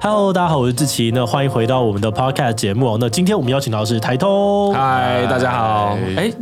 Hello，大家好，我是志奇，那欢迎回到我们的 Podcast 节目。那今天我们邀请到的是台通。嗨，大家好。哎。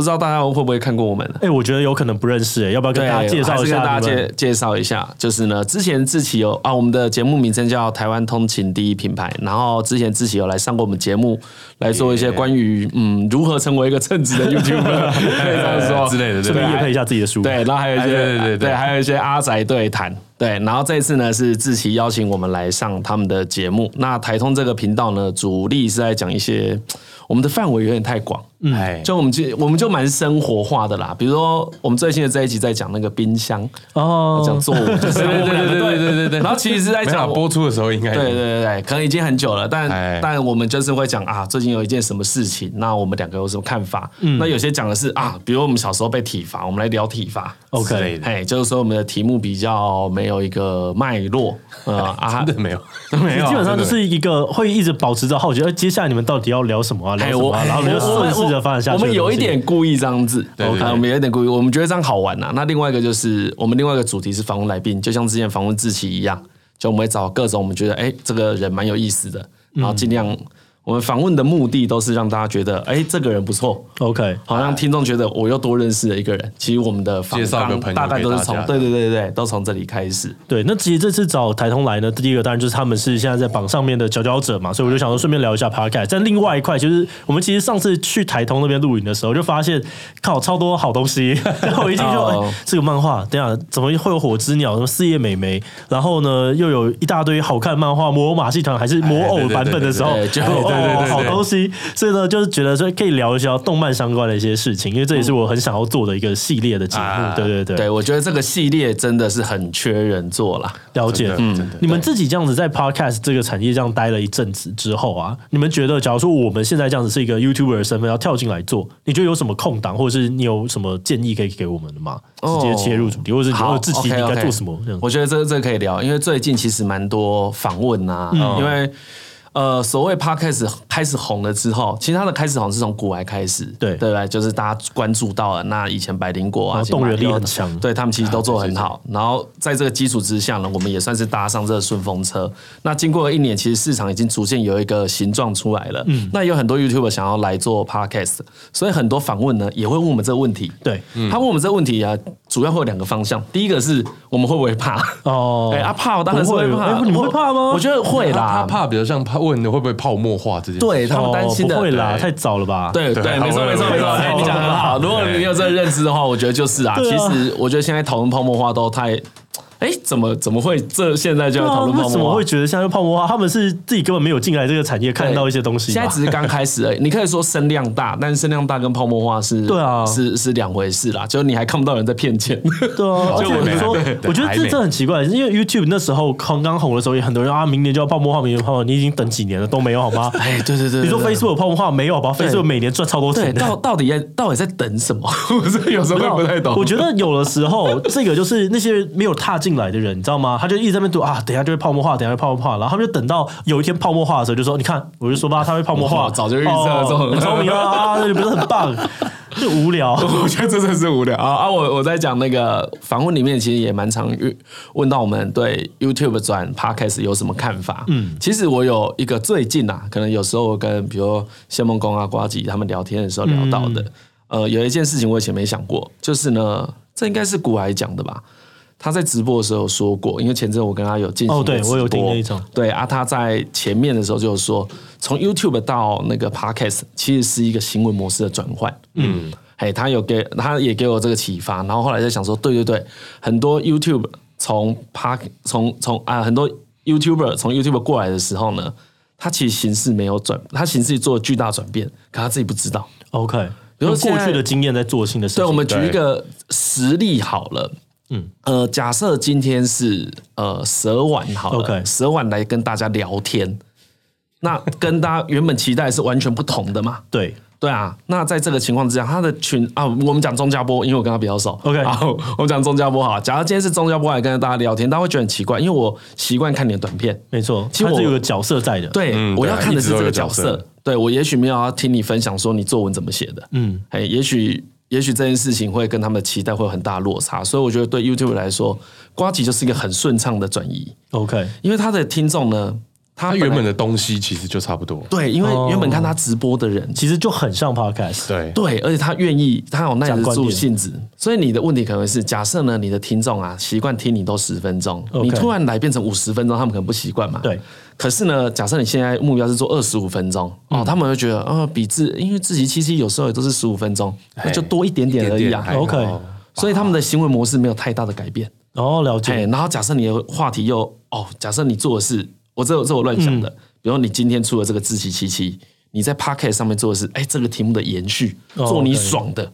不知道大家会不会看过我们？哎、欸，我觉得有可能不认识，哎，要不要跟大家介绍一下？跟大家介介绍一下，就是呢，之前志奇有啊，我们的节目名称叫台湾通勤第一品牌，然后之前志奇有来上过我们节目，来做一些关于嗯如何成为一个称职的 YouTuber 可以这样说。之类的，顺便业配一下自己的书，对，然后还有一些对对对，对，还有一些阿宅对谈，对，然后这一次呢是志奇邀请我们来上他们的节目。那台通这个频道呢，主力是在讲一些我们的范围有点太广，嗯，就我们就我们就蛮生活化的啦。比如说我们最新的这一集在讲那个冰箱哦，讲做对对对对对对。然后其实是在讲播出的时候应该对对对对，可能已经很久了，但但我们就是会讲啊，最近有一件什么事情，那我们两个有什么看法？嗯，那有些讲的是啊，比如我们小时候被体罚，我们来聊体罚。OK，哎，就是说我们的题目比较没。有一个脉络，啊，真的没有，没有，基本上就是一个会一直保持着好奇，而接下来你们到底要聊什么啊？哎，我然后你就顺势的发展下去。我们有一点故意这样子，对，对，我们有一点故意，我们觉得这样好玩呐、啊。那另外一个就是，我们另外一个主题是访问来宾，就像之前访问志奇一样，就我们会找各种我们觉得哎、欸，这个人蛮有意思的，然后尽量。我们访问的目的都是让大家觉得，哎，这个人不错，OK，好让听众觉得我又多认识了一个人。其实我们的访谈大概都是从对对对对都从这里开始。对，那其实这次找台通来呢，第一个当然就是他们是现在在榜上面的佼佼者嘛，所以我就想说顺便聊一下 Podcast。但另外一块就是我们其实上次去台通那边录影的时候，就发现靠超多好东西。然 后我一进去就哎，这个漫画，等下怎么会有火之鸟，什么四叶美眉，然后呢又有一大堆好看漫画，魔偶马戏团还是魔偶版本的时候，就。对，好东西，所以呢，就是觉得说可以聊一下动漫相关的一些事情，因为这也是我很想要做的一个系列的节目。对对对，对我觉得这个系列真的是很缺人做了。了解，嗯，你们自己这样子在 Podcast 这个产业这样待了一阵子之后啊，你们觉得，假如说我们现在这样子是一个 YouTuber 的身份要跳进来做，你觉得有什么空档，或者是你有什么建议可以给我们的吗？直接切入主题，或者是你自己应该做什么？我觉得这这可以聊，因为最近其实蛮多访问啊，因为。呃，所谓 Podcast 开始红了之后，其实它的开始红是从股癌开始，对对对，就是大家关注到了。那以前百灵果啊，动员力很强，对他们其实都做得很好。然后在这个基础之下呢，我们也算是搭上这个顺风车。那经过了一年，其实市场已经逐渐有一个形状出来了。嗯，那有很多 YouTuber 想要来做 Podcast，所以很多访问呢也会问我们这个问题。对，他问我们这个问题啊，主要会有两个方向。第一个是我们会不会怕？哦，哎啊怕，我当然是会怕。你们会怕吗？我觉得会啦，他怕，比如像怕。问你会不会泡沫化这件事？对他们担心的，不会啦，太早了吧？对对，没错没错没错，你讲的很好。如果你有这个认知的话，我觉得就是啊。其实我觉得现在讨论泡沫化都太。哎，怎么怎么会这现在就要讨论泡沫化？怎么会觉得像泡沫化？他们是自己根本没有进来这个产业，看到一些东西。现在只是刚开始而已。你可以说声量大，但是声量大跟泡沫化是，对啊，是是两回事啦。就是你还看不到人在骗钱。对啊，就我说，我觉得这这很奇怪，因为 YouTube 那时候刚刚红的时候，也很多人啊，明年就要泡沫化，明年泡沫化，你已经等几年了都没有好吗？哎，对对对，你说 Facebook 泡沫化没有好吧？Facebook 每年赚超多钱，到到底在到底在等什么？我是有时候会不太懂。我觉得有的时候这个就是那些没有踏进来的人，你知道吗？他就一直在那边读啊，等一下就会泡沫化，等一下就泡沫化，然后他们就等到有一天泡沫化的时候，就说：“你看，我就说吧，他会泡沫化，早就预测了，很聪明啊，不是很棒，就无聊。”我觉得真的是无聊啊啊！我我在讲那个访问里面，其实也蛮常问到我们对 YouTube 转 Podcast 有什么看法。嗯，其实我有一个最近啊，可能有时候跟比如谢梦工啊、瓜吉他们聊天的时候聊到的，呃，有一件事情我以前没想过，就是呢，这应该是股癌讲的吧。他在直播的时候有说过，因为前阵我跟他有进行哦，对我有听那一种，对啊，他在前面的时候就说，从 YouTube 到那个 Podcast 其实是一个行为模式的转换，嗯，哎，他有给，他也给我这个启发，然后后来在想说，对对对，很多 YouTube 从 Park 从从啊，很多 YouTuber 从 YouTube 过来的时候呢，他其实形式没有转，他形式做了巨大转变，可他自己不知道。OK，比如过去的经验在做新的事情，对，我们举一个实例好了。嗯，呃，假设今天是呃蛇丸好了，okay. 蛇丸来跟大家聊天，那跟大家原本期待是完全不同的嘛？对，对啊。那在这个情况之下，他的群啊，我们讲钟家波，因为我跟他比较熟，OK。好，我们讲钟家波好。假如今天是钟家波来跟大家聊天，大家会觉得很奇怪，因为我习惯看你的短片，没错，其实我有个角色在的，对，嗯、对我要看的是这个角色，对我也许没有要听你分享说你作文怎么写的，嗯，哎，也许。也许这件事情会跟他们的期待会有很大的落差，所以我觉得对 YouTube 来说，瓜吉就是一个很顺畅的转移。OK，因为他的听众呢，他他原本的东西其实就差不多。对，因为原本看他直播的人，其实就很像 Podcast。对对，而且他愿意，他有耐得住性子。所以你的问题可能是，假设呢，你的听众啊习惯听你都十分钟，Okay. 你突然来变成五十分钟，他们可能不习惯嘛。对。可是呢，假设你现在目标是做二十五分钟、嗯、哦，他们会觉得啊、哦，比自因为志祺七七有时候也都是十五分钟，那就多一点点而已啊。OK，所以他们的行为模式没有太大的改变。哦，了解。然后假设你的话题又哦，假设你做的是我这这我乱想的，嗯、比如你今天出了这个自欺七七，你在 Podcast 上面做的是哎这个题目的延续，做你爽的。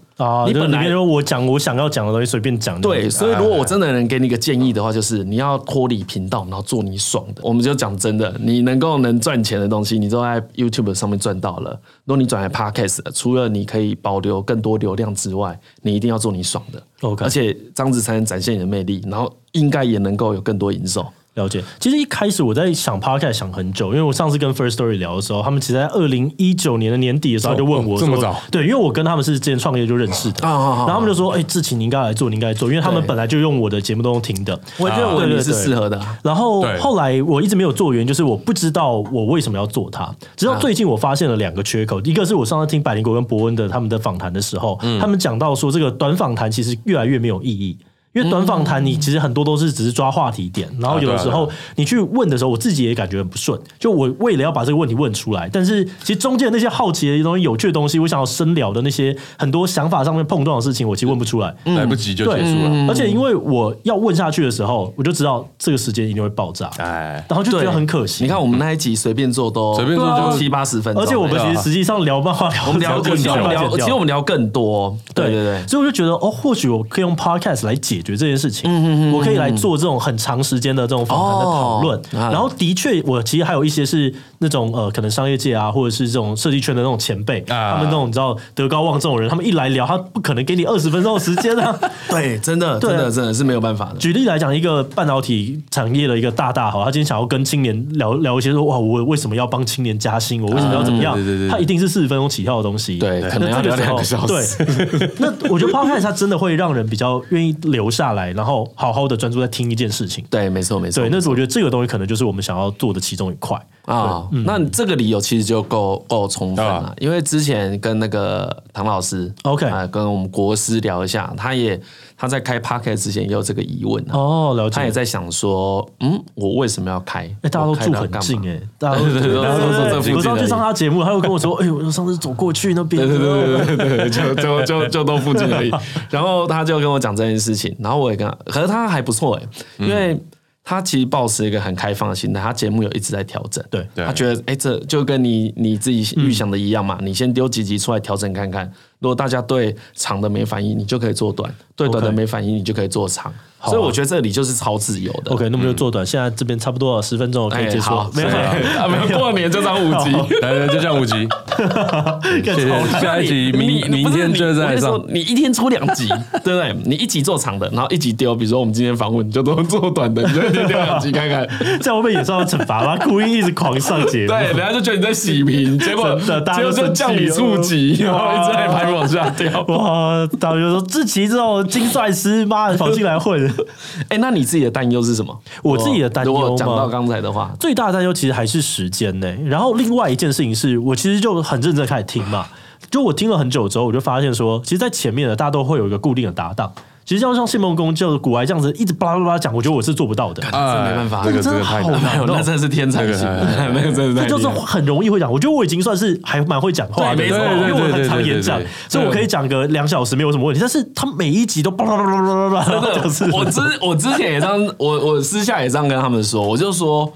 你本来说我讲我想要讲的东西随便讲。对，所以如果我真的能给你一个建议的话，就是你要脱离频道，然后做你爽的。我们就讲真的，你能够能赚钱的东西，你都在 YouTube 上面赚到了。如果你转来 Podcast，除了你可以保留更多流量之外，你一定要做你爽的。OK，而且这样子才能展现你的魅力，然后应该也能够有更多营收。了解，其实一开始我在想 Podcast 想很久，因为我上次跟 First Story 聊的时候，他们其实在二零一九年的年底的时候就问我说，这么早？对，因为我跟他们是之前创业就认识的，然后他们就说，哎，志晴你应该来做，你应该来做，因为他们本来就用我的节目都用听的，我觉得我也是适合的。然后后来我一直没有做，原因就是我不知道我为什么要做它，直到最近我发现了两个缺口，一个是我上次听百灵果跟博恩的他们的访谈的时候，他们讲到说这个短访谈其实越来越没有意义。因为短访谈，你其实很多都是只是抓话题点，然后有的时候你去问的时候，我自己也感觉很不顺。就我为了要把这个问题问出来，但是其实中间那些好奇的东西、有趣的东西，我想要深聊的那些很多想法上面碰撞的事情，我其实问不出来，来不及就结束了。而且因为我要问下去的时候，我就知道这个时间一定会爆炸，哎，然后就觉得很可惜。你看我们那一集随便做都随便做就七八十分钟，而且我们其实实际上聊漫画聊我们聊更多，其实我们聊更多，对对对，所以我就觉得哦，或许我可以用 podcast 来解决这件事情。我可以来做这种很长时间的这种访谈的讨论，然后的确，我其实还有一些是那种呃，可能商业界啊，或者是这种设计圈的那种前辈，他们那种你知道德高望重的人，他们一来聊，他不可能给你二十分钟的时间啊。对，真的，真的，真的是没有办法的。举例来讲，一个半导体产业的一个大大好，他今天想要跟青年聊聊一些说，哇，我为什么要帮青年加薪？我为什么要怎么样？对对对，他一定是四十分钟起跳的东西。对，可能要聊两个小时。对，那我觉得 Podcast 它真的会让人比较愿意留下来，然后好好的专注在听一件事情，对，没错，没错。对，那是我觉得这个东西可能就是我们想要做的其中一块啊。那这个理由其实就够够充分了，因为之前跟那个唐老师，OK，啊，跟我们国师聊一下，他也他在开 Podcast 之前也有这个疑问哦，了解。他也在想说，嗯，我为什么要开？哎，大家都住很近，哎，大家都 对对对，我上次上他节目，他又跟我说，哎，我上次走过去那边，对对对对对，就就就就都附近而已。然后他就跟我讲这件事情，然后我也跟他，可是他还不错哎。因为他其实抱持一个很开放的心态，他节目有一直在调整。对，他觉得，哎，这就跟你你自己预想的一样嘛。你先丢几集出来调整看看，如果大家对长的没反应，你就可以做短；对短的没反应，你就可以做长。所以我觉得这里就是超自由的。OK，那么就做短。现在这边差不多十分钟可以结束。没有没有，过年就上五集，来就这样五集。谢谢。下一集明明天就在上。你一天出两集，对不对？你一集做长的，然后一集丢。比如说我们今天访问，你就都做短的，你就一天丢两集看看。这样会不会也受到惩罚吗？故意一直狂上节目，对，人家就觉得你在洗屏，结果结果就降你触及，然后一直在排往下掉。哇！导游说志奇这种精算师，妈的跑进来混。哎，那你自己的担忧是什么？我自己的担忧，讲到刚才的话，最大的担忧其实还是时间呢。然后另外一件事情是我其实就很认真开始听嘛，就我听了很久之后，我就发现说，其实，在前面的大家都会有一个固定的搭档。其实要像谢孟恭就是股癌这样子一直巴拉巴拉讲，我觉得我是做不到的，这没办法，这个真的好难，那真的是天才型，那个真的，这就是很容易会讲。我觉得我已经算是还蛮会讲话的，没错，因为我很常演讲，所以我可以讲个两小时没有什么问题。但是他每一集都巴拉巴拉巴拉巴拉，我之我之前也这样，我我私下也这样跟他们说，我就说，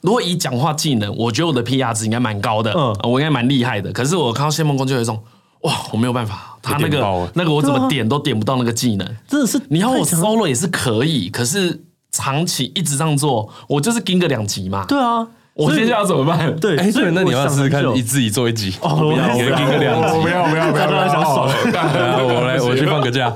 如果以讲话技能，我觉得我的 PR 值应该蛮高的，嗯，我应该蛮厉害的。可是我看到谢孟恭就有一种。哇，我没有办法，他那个那个我怎么点都点不到那个技能，真的是。你要我 solo 也是可以，可是长期一直这样做，我就是盯个两集嘛。对啊，我接下来怎么办？对，哎，所以那你要试试看我想很久一自己做一集，哦，我要，一个一个两集，不要不要不要，大家想爽，对啊 我来我去放个假，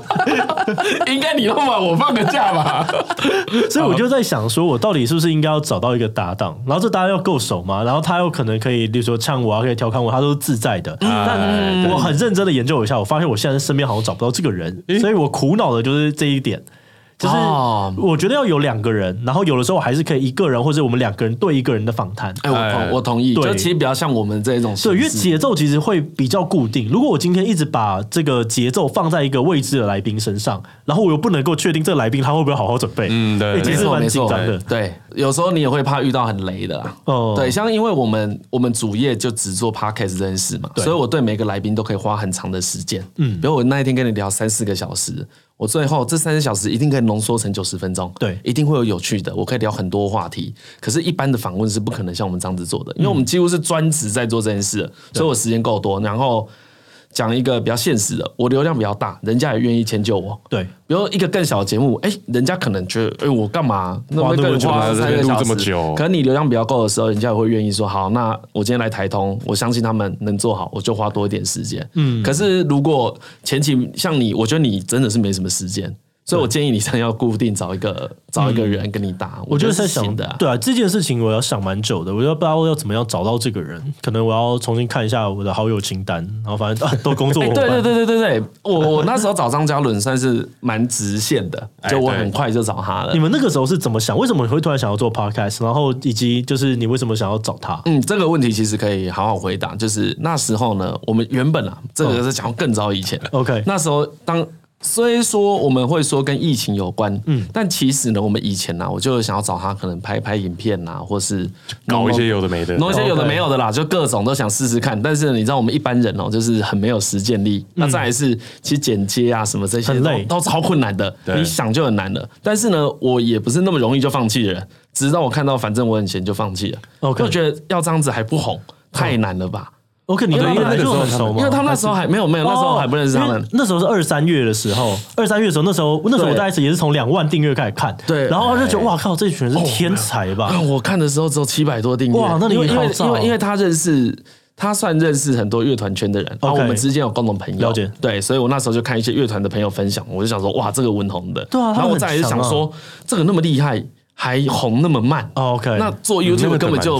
应该你弄完我放个假吧。所以我就在想，说我到底是不是应该要找到一个搭档，然后这搭档要够熟嘛，然后他又可能可以，比如说呛我啊，可以调侃我，他都是自在的。但我很认真的研究一下，我发现我现在身边好像找不到这个人，所以我苦恼的就是这一点。就是我觉得要有两个人，然后有的时候还是可以一个人或者我们两个人对一个人的访谈。哎，我同我同意，对就其实比较像我们这种，对，因为节奏其实会比较固定。如果我今天一直把这个节奏放在一个未知的来宾身上，然后我又不能够确定这个来宾他会不会好好准备，嗯，对，其实蛮紧张的。对，有时候你也会怕遇到很雷的。哦，对，像因为我们我们主业就只做 podcast 这件事嘛，所以我对每个来宾都可以花很长的时间。嗯，比如我那一天跟你聊三四个小时。我最后这三十小时一定可以浓缩成九十分钟，对，一定会有有趣的，我可以聊很多话题。可是，一般的访问是不可能像我们这样子做的，因为我们几乎是专职在做这件事，所以我时间够多，然后。讲一个比较现实的，我流量比较大，人家也愿意迁就我。对，比如一个更小的节目，哎，人家可能觉得，哎，我干嘛那么更花三个小时？可能你流量比较够的时候，人家也会愿意说，好，那我今天来台通，我相信他们能做好，我就花多一点时间。嗯，可是如果前期像你，我觉得你真的是没什么时间。所以我建议你，真的要固定找一个找一个人跟你搭。我觉得在想的，对啊，这件事情我要想蛮久的，我就不知道要怎么样找到这个人，可能我要重新看一下我的好友清单，然后反正 都工作。对对对对对对，我我那时候找张嘉伦算是蛮直线的，就我很快就找他了。你们那个时候是怎么想？为什么你会突然想要做 podcast？然后以及就是你为什么想要找他？嗯，这个问题其实可以好好回答。就是那时候呢，我们原本啊，这个是讲更早以前。OK，那时候当。虽说我们会说跟疫情有关，嗯，但其实呢，我们以前呢、啊，我就想要找他，可能拍拍影片呐，或是搞一些有的没的，弄一些有的没有的啦，就各种都想试试看。但是你知道，我们一般人哦，就是很没有实践力。那再来是，其实剪接啊什么这些都都超困难的，你想就很难的。但是呢，我也不是那么容易就放弃的人，直到我看到反正我很闲就放弃了。我觉得要这样子还不红，太难了吧。OK，你们那时候很熟吗？因为他们那时候还没有没有，那时候还不认识他们。那时候是二三月的时候，二三月的时候，那时候那时候我大概也是从两万订阅开始看，对，然后就觉得哇靠，这群人是天才吧？我看的时候只有七百多订阅，哇，那你因为因为因为因为他认识他算认识很多乐团圈的人，然后我们之间有共同朋友，了解，对，所以我那时候就看一些乐团的朋友分享，我就想说哇，这个文红的，对啊，然后我再来就想说这个那么厉害，还红那么慢，OK，那做 YouTube 根本就。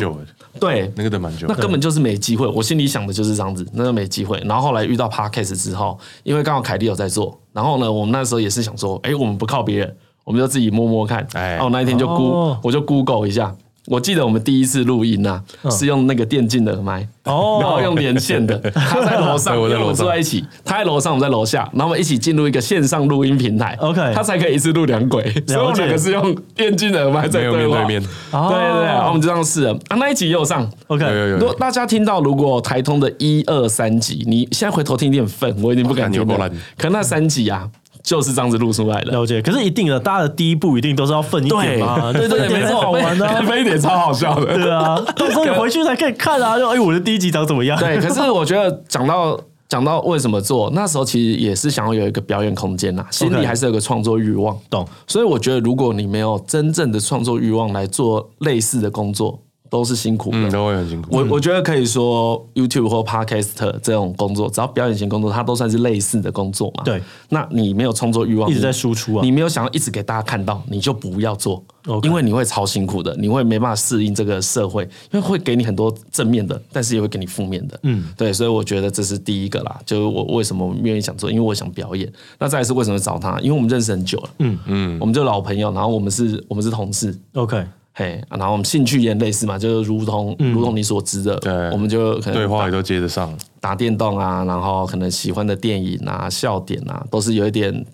对，那个等蛮久，那根本就是没机会。我心里想的就是这样子，那个没机会。然后后来遇到 Podcast 之后，因为刚好凯蒂有在做，然后呢，我们那时候也是想说，哎，我们不靠别人，我们就自己摸摸看。哎，然后那一天就 Go，我就 Google 一下。我记得我们第一次录音呐，是用那个电竞的麦，然后用连线的。他在楼上，我们住在一起，他在楼上，我们在楼下，然后我们一起进入一个线上录音平台。OK，他才可以一次录两轨，所以我们两个是用电竞的麦在对话。面对面，对对对，然后我们就这样试了。啊，那一集也有上。OK，如果大家听到如果台通的一二三集，你现在回头听有点愤，我已经不敢听了。可那三集啊。就是这样子录出来的，了解。可是一定的，大家的第一步一定都是要分一点嘛，对对 对，没错，好玩的，分一点超好笑的，对啊。到时候你回去才可以看啊，就哎，我的第一集长怎么样？对，可是我觉得讲到讲到为什么做，那时候其实也是想要有一个表演空间呐，心里还是有个创作欲望，懂。所以我觉得，如果你没有真正的创作欲望来做类似的工作。都是辛苦的，嗯，都会很辛苦。我我觉得可以说，YouTube 或 Podcast 这种工作，只要表演型工作，它都算是类似的工作嘛。对，那你没有创作欲望，一直在输出啊，你没有想要一直给大家看到，你就不要做，Okay. 因为你会超辛苦的，你会没办法适应这个社会，因为会给你很多正面的，但是也会给你负面的。嗯，对，所以我觉得这是第一个啦，就是我为什么愿意想做，因为我想表演。那再来是为什么找他？因为我们认识很久了，嗯嗯，我们就老朋友，然后我们是我们是同事，OK。嘿，然后我们兴趣也类似嘛，就是如同如同你所知的，对，我们就可能对话也都接得上，打电动啊，然后可能喜欢的电影啊、笑点啊，都是有一点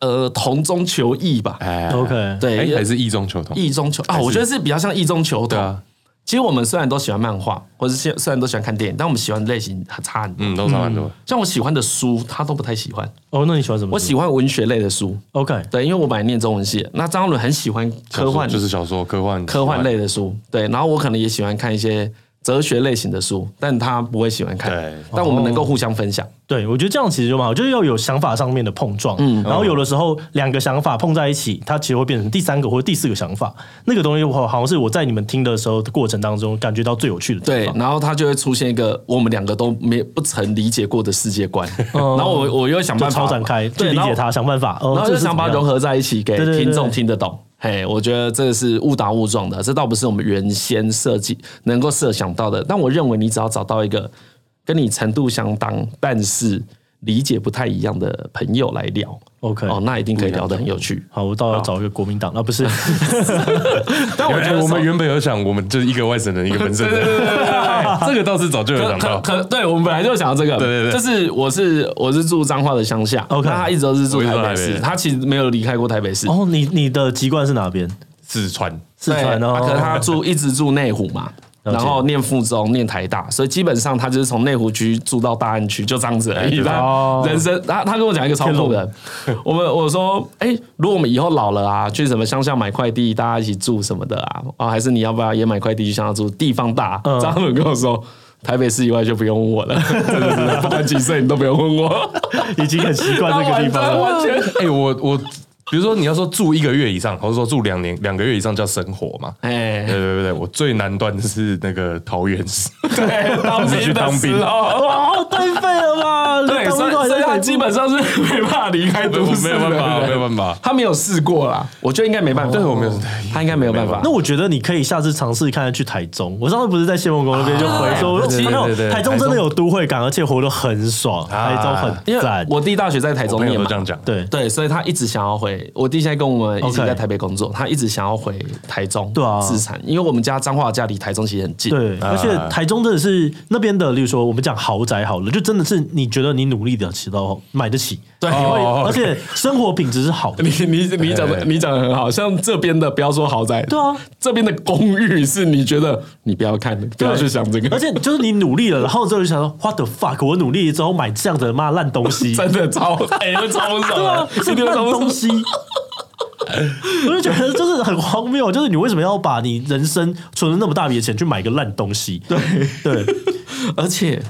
呃同中求异吧。哎，OK，对，还是异中求同，异中求啊，我觉得是比较像异中求同。其实我们虽然都喜欢漫画，或者是虽然都喜欢看电影，但我们喜欢的类型很差很多。嗯，都差很多。像我喜欢的书，他都不太喜欢。哦，那你喜欢什么？我喜欢文学类的书。OK，对，因为我本来念中文系。那张嘉伦很喜欢科幻，就是小说科幻科幻类的书。对，然后我可能也喜欢看一些哲学类型的书，但他不会喜欢看。对但我们能够互相分享。对，我觉得这样其实就蛮好，就是要有想法上面的碰撞。嗯，然后有的时候两个想法碰在一起，它其实会变成第三个或者第四个想法。那个东西好像是我在你们听的时候的过程当中感觉到最有趣的地方。对，然后它就会出现一个我们两个都没不曾理解过的世界观。然后我我又想办法超展开去理解它，想办法，然后就想把它融合在一起，给听众听得懂。嘿，我觉得这个是误打误撞的，这倒不是我们原先设计能够设想到的。但我认为，你只要找到一个跟你程度相当，但是理解不太一样的朋友来聊。OK，哦，那一定可以聊得很有趣。好，我倒要找一个国民党啊，不是。但我觉得我们原本有想，我们就是一个外省人，一个本省人。这个倒是早就有想到。可对，我们本来就想到这个。对对对，就是我是我是住彰化的乡下，OK，他一直都是住台北市，他其实没有离开过台北市。哦，你你的籍贯是哪边？四川，四川哦。可是他住一直住内湖嘛。然后念附中，念台大，所以基本上他就是从内湖区住到大安区，就这样子而已。人生，他他跟我讲一个超酷的，我们我说，哎，如果我们以后老了啊，去什么乡下买块地，大家一起住什么的啊，啊，还是你要不要也买块地去乡下住？地方大，张伦跟我说，台北市以外就不用问我了，真的是不管几岁你都不用问我，已经很习惯这个地方了。完全，哎，我我。比如说你要说住一个月以上，或者说住两年两个月以上叫生活嘛？哎，对对对，我最难断的是那个桃园市，对，当兵 去当兵哦，太废了吧？对，基本上是 没办法离开都市，没有办法，没有办法，他没有试过啦，我觉得应该没办法，对，我没有，他应该没有办法。那我觉得你可以下次尝试看看去台中。我上次不是在谢梦宫那边就回说，其实台中真的有都会感，而且活得很爽，台中很赞。我弟大学在台中念嘛，这样讲，对对，所以他一直想要回。我弟现在跟我。们一直在台北工作，他一直想要回台中对啊自产，因为我们家彰化家离台中其实很近，对，而且台中真的是那边的，例如说我们讲豪宅好了，就真的是你觉得你努力的起到买得起，对，而且生活品质是好的。你你你讲的你讲的很好，像这边的不要说豪宅，对啊，这边的公寓是你觉得你不要看，不要去想这个，而且就是你努力了，然后之后就想说 What the fuck，我努力之后买这样的妈烂东西，真的超哎，超爽，对啊，是烂东西。我就觉得就是很荒谬，就是你为什么要把你人生存了那么大笔的钱去买个烂东西？对。对，而且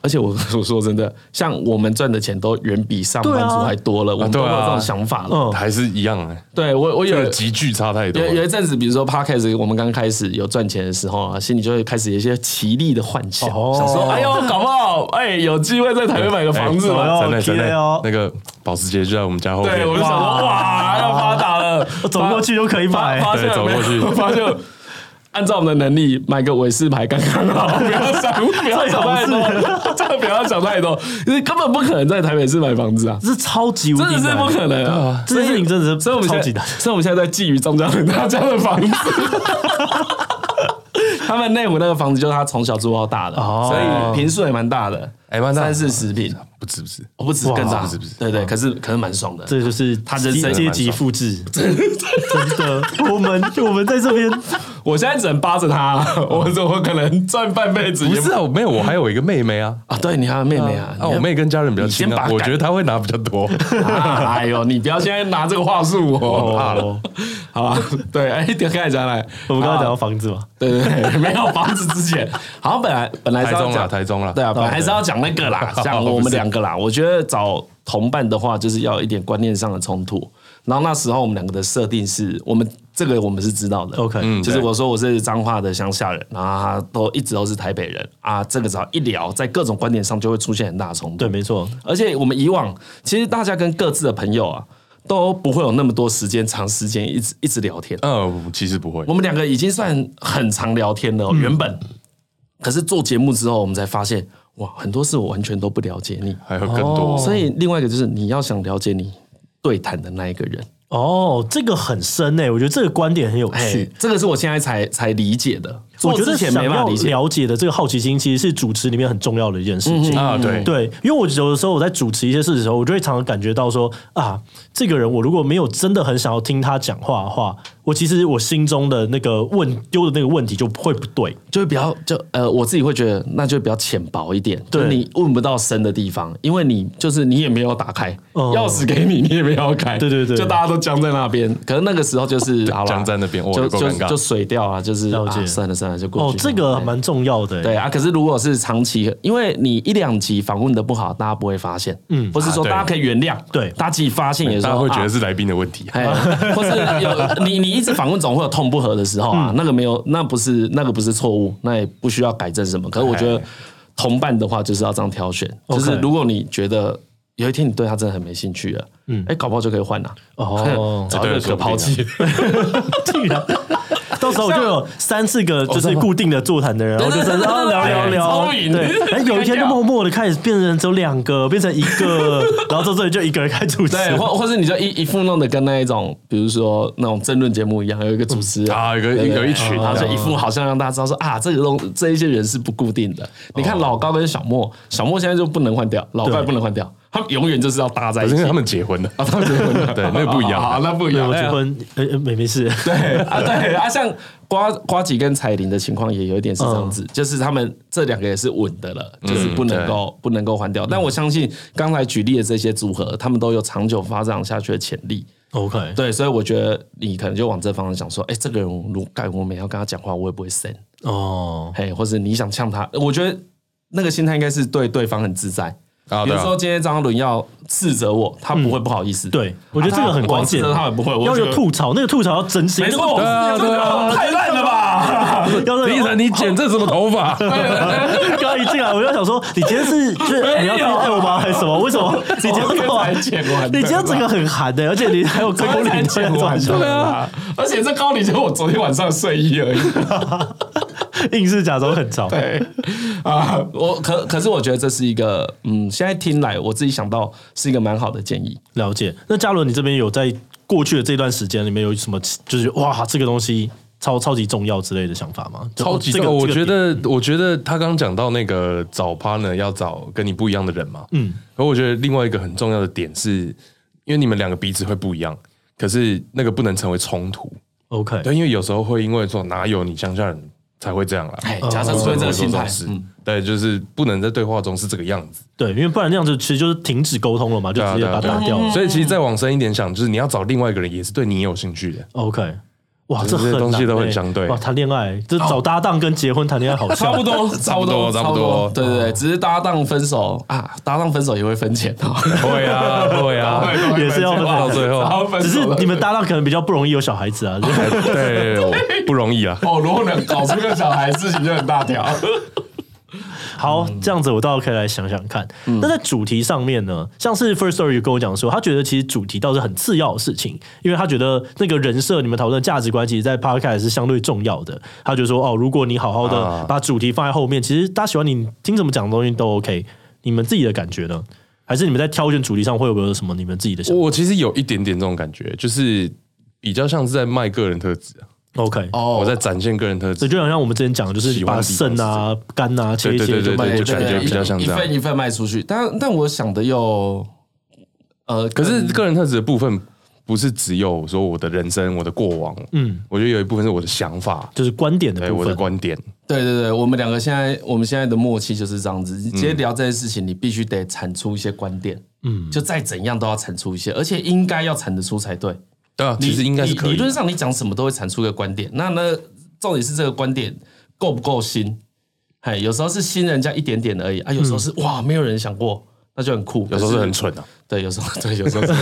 而且我我说真的，像我们赚的钱都远比上班族还多了，我们都有这种想法了，还是一样哎。对我我有急剧差太多。有有一阵子，比如说 Podcast 我们刚开始有赚钱的时候啊，心里就会开始有一些奇丽的幻想，想说哎呦，搞不好哎有机会在台北买个房子哦，真的真的。那个保时捷就在我们家后面。对，我就想说哇，要发达了。我 走过去就可以买，发现走过去，发现按照我们的能力买个韦氏牌刚刚好，不要想，不要想太多，真的不要想太多，因为根本不可能在台北市买房子啊，这是超级无敌真的是不可能啊，这件事情真的是，所以我们现在，所以我们现在在觊觎张家人他家的房子。他们内湖那个房子就是他从小住到大的，所以平数也蛮大的，哎，三四十坪，不止不止，我不止更大，不止不止，对对，可是可是蛮爽的，这就是他人生阶级复制，真的，我们我们在这边，我现在只能扒着他，我怎么可能赚半辈子？不是啊，我没有，我还有一个妹妹啊，啊，对你还有妹妹啊，我妹跟家人比较亲啊，我觉得她会拿比较多，哎呦，你不要现在拿这个话术，我。怕了，好吧，对，哎，点开讲来，我们刚刚讲到房子嘛，对对对。没有房子之前，好像本来本来是要讲台中了，对啊，本来还是要讲那个啦，讲我们两个啦。我觉得找同伴的话，就是要一点观念上的冲突。然后那时候我们两个的设定是我们这个我们是知道的，OK，就是我说我是彰化的乡下人，然后他都一直都是台北人啊。这个只要一聊，在各种观点上就会出现很大冲突。对，没错。而且我们以往其实大家跟各自的朋友啊。都不会有那么多时间，长时间一直一直聊天。嗯，其实不会。我们两个已经算很常聊天了，原本。可是做节目之后，我们才发现，哇，很多事我完全都不了解你，还有更多。所以另外一个就是，你要想了解你对谈的那一个人。哦，这个很深诶，我觉得这个观点很有趣。这个是我现在才才理解的。我觉得想要了解的这个好奇心，其实是主持里面很重要的一件事情啊。对对，因为我有的时候我在主持一些事的时候，我就会常常感觉到说啊，这个人我如果没有真的很想要听他讲话的话，我其实我心中的那个问丢的那个问题就会不对，就会比较就呃，我自己会觉得那就比较浅薄一点，对，你问不到深的地方，因为你就是你也没有打开钥匙给你，你也没有开，对对对，就大家都僵在那边，可能那个时候就是僵在那边，就就就水掉啊，就是算了算了。算了，就过去。哦，这个蛮重要的。对啊，可是如果是长期，因为你一两集访问的不好，大家不会发现，嗯，或是说大家可以原谅，对，大家自己发现也是，大家会觉得是来宾的问题，哎或是有 你你一直访问总会有痛不合的时候啊，那个没有，那不是那个不是错误，那也不需要改正什么。可是我觉得同伴的话就是要这样挑选，就是如果你觉得。有一天你对他真的很没兴趣了，嗯，哎，搞不好就可以换了哦，找一个可抛弃，竟然，到时候我就有三四个就是固定的座谈的人，然后就在那聊聊聊，对，哎，有一天就 默默的开始变成只有两个，变成一个，然后到这里就一个人开主持，对，或或是你就一一副弄的跟那一种，比如说那种争论节目一样，有一个主持人。啊，有个有一群，然后就一副好像让大家知道说啊，这个东这一些人是不固定的。你看老高跟小莫，小莫现在就不能换掉，老高也不能换掉。他们永远就是要搭在一起，因为他们结婚了。啊，他们结婚了，对，那个不一样，啊，那不一样，我结婚，呃呃，没没事，对啊，对啊，像瓜瓜吉跟彩玲的情况也有一点是这样子，就是他们这两个也是稳的了，就是不能够不能够换掉。但我相信刚才举例的这些组合，他们都有长久发展下去的潜力。OK，对，所以我觉得你可能就往这方向想说，哎，这个人如果我每天要跟他讲话，我也不会生哦，嘿，或者你想呛他，我觉得那个心态应该是对对方很自在。比如说今天张伦要斥责我，他不会不好意思。对，我觉得这个很关键。他也不会，要有吐槽，那个吐槽要真心。没错，对啊，对啊，太烂了吧！李晨，你剪这什么头发？刚刚一进来，我就想说，你今天是就是你要爱我吗？还是什么？为什么？你今天这么，你今天整个很韩的，而且你还有高领剪短。对啊，而且这高领就是我昨天晚上睡衣而已。硬是假装很潮。对啊，我可可是我觉得这是一个，嗯，现在听来我自己想到是一个蛮好的建议。了解。那嘉伦，你这边有在过去的这段时间里面有什么，就是哇，这个东西超超级重要之类的想法吗？超级重要。我觉得，我觉得他刚刚讲到那个找 partner 要找跟你不一样的人嘛。嗯。而我觉得另外一个很重要的点是，因为你们两个彼此会不一样，可是那个不能成为冲突。OK。对，因为有时候会因为说哪有你乡下人。才会这样啦。哎，假设出现这个心态，嗯，对，就是不能在对话中是这个样子。对，因为不然那样子其实就是停止沟通了嘛，就直接把它打掉了。所以其实再往深一点想，就是你要找另外一个人，也是对你有兴趣的。OK，哇，这些东西都很相对。哇，谈恋爱就找搭档跟结婚谈恋爱好像差不多，差不多，差不多。对对对，只是搭档分手啊，搭档分手也会分钱哦。会啊，会啊，也是要分到最后。只是你们搭档可能比较不容易有小孩子啊。对。不容易啊！哦，如果能搞出个小孩，事情就很大条。好，这样子我倒可以来想想看。嗯、那在主题上面呢，像是 First Story 跟我讲说，他觉得其实主题倒是很次要的事情，因为他觉得那个人设，你们讨论价值观，其实，在 Podcast 是相对重要的。他就说，哦，如果你好好的把主题放在后面，其实大家喜欢你听怎么讲的东西都 OK。你们自己的感觉呢？还是你们在挑选主题上会有没有什么你们自己的想法？我其实有一点点这种感觉，就是比较像是在卖个人特质啊。OK，哦，我在展现个人特质，就好像我们之前讲的，就是把肾啊、肝啊切一切就卖出去，感觉比较像这样，一份一份卖出去。但但我想的又，呃，可是个人特质的部分不是只有说我的人生、我的过往，嗯，我觉得有一部分是我的想法，就是观点的部分，我的观点。对对对，我们两个现在我们现在的默契就是这样子，直接聊这件事情，你必须得产出一些观点，嗯，就再怎样都要产出一些，而且应该要产得出才对。对啊，其实应该是可以。理论上，你讲什么都会产出一个观点。那那，重点是这个观点够不够新？哎，有时候是新人家一点点而已啊，有时候是哇，没有人想过，那就很酷。有时候是很蠢啊，对，有时候 对，有时候是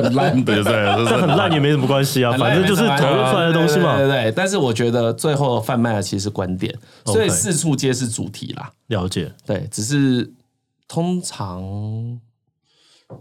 很烂，对对对，这很烂也没什么关系啊，反正就是讨论出来的东西嘛。对对。但是我觉得最后贩卖的其实是观点，所以四处皆是主题啦。了解。对，只是通常。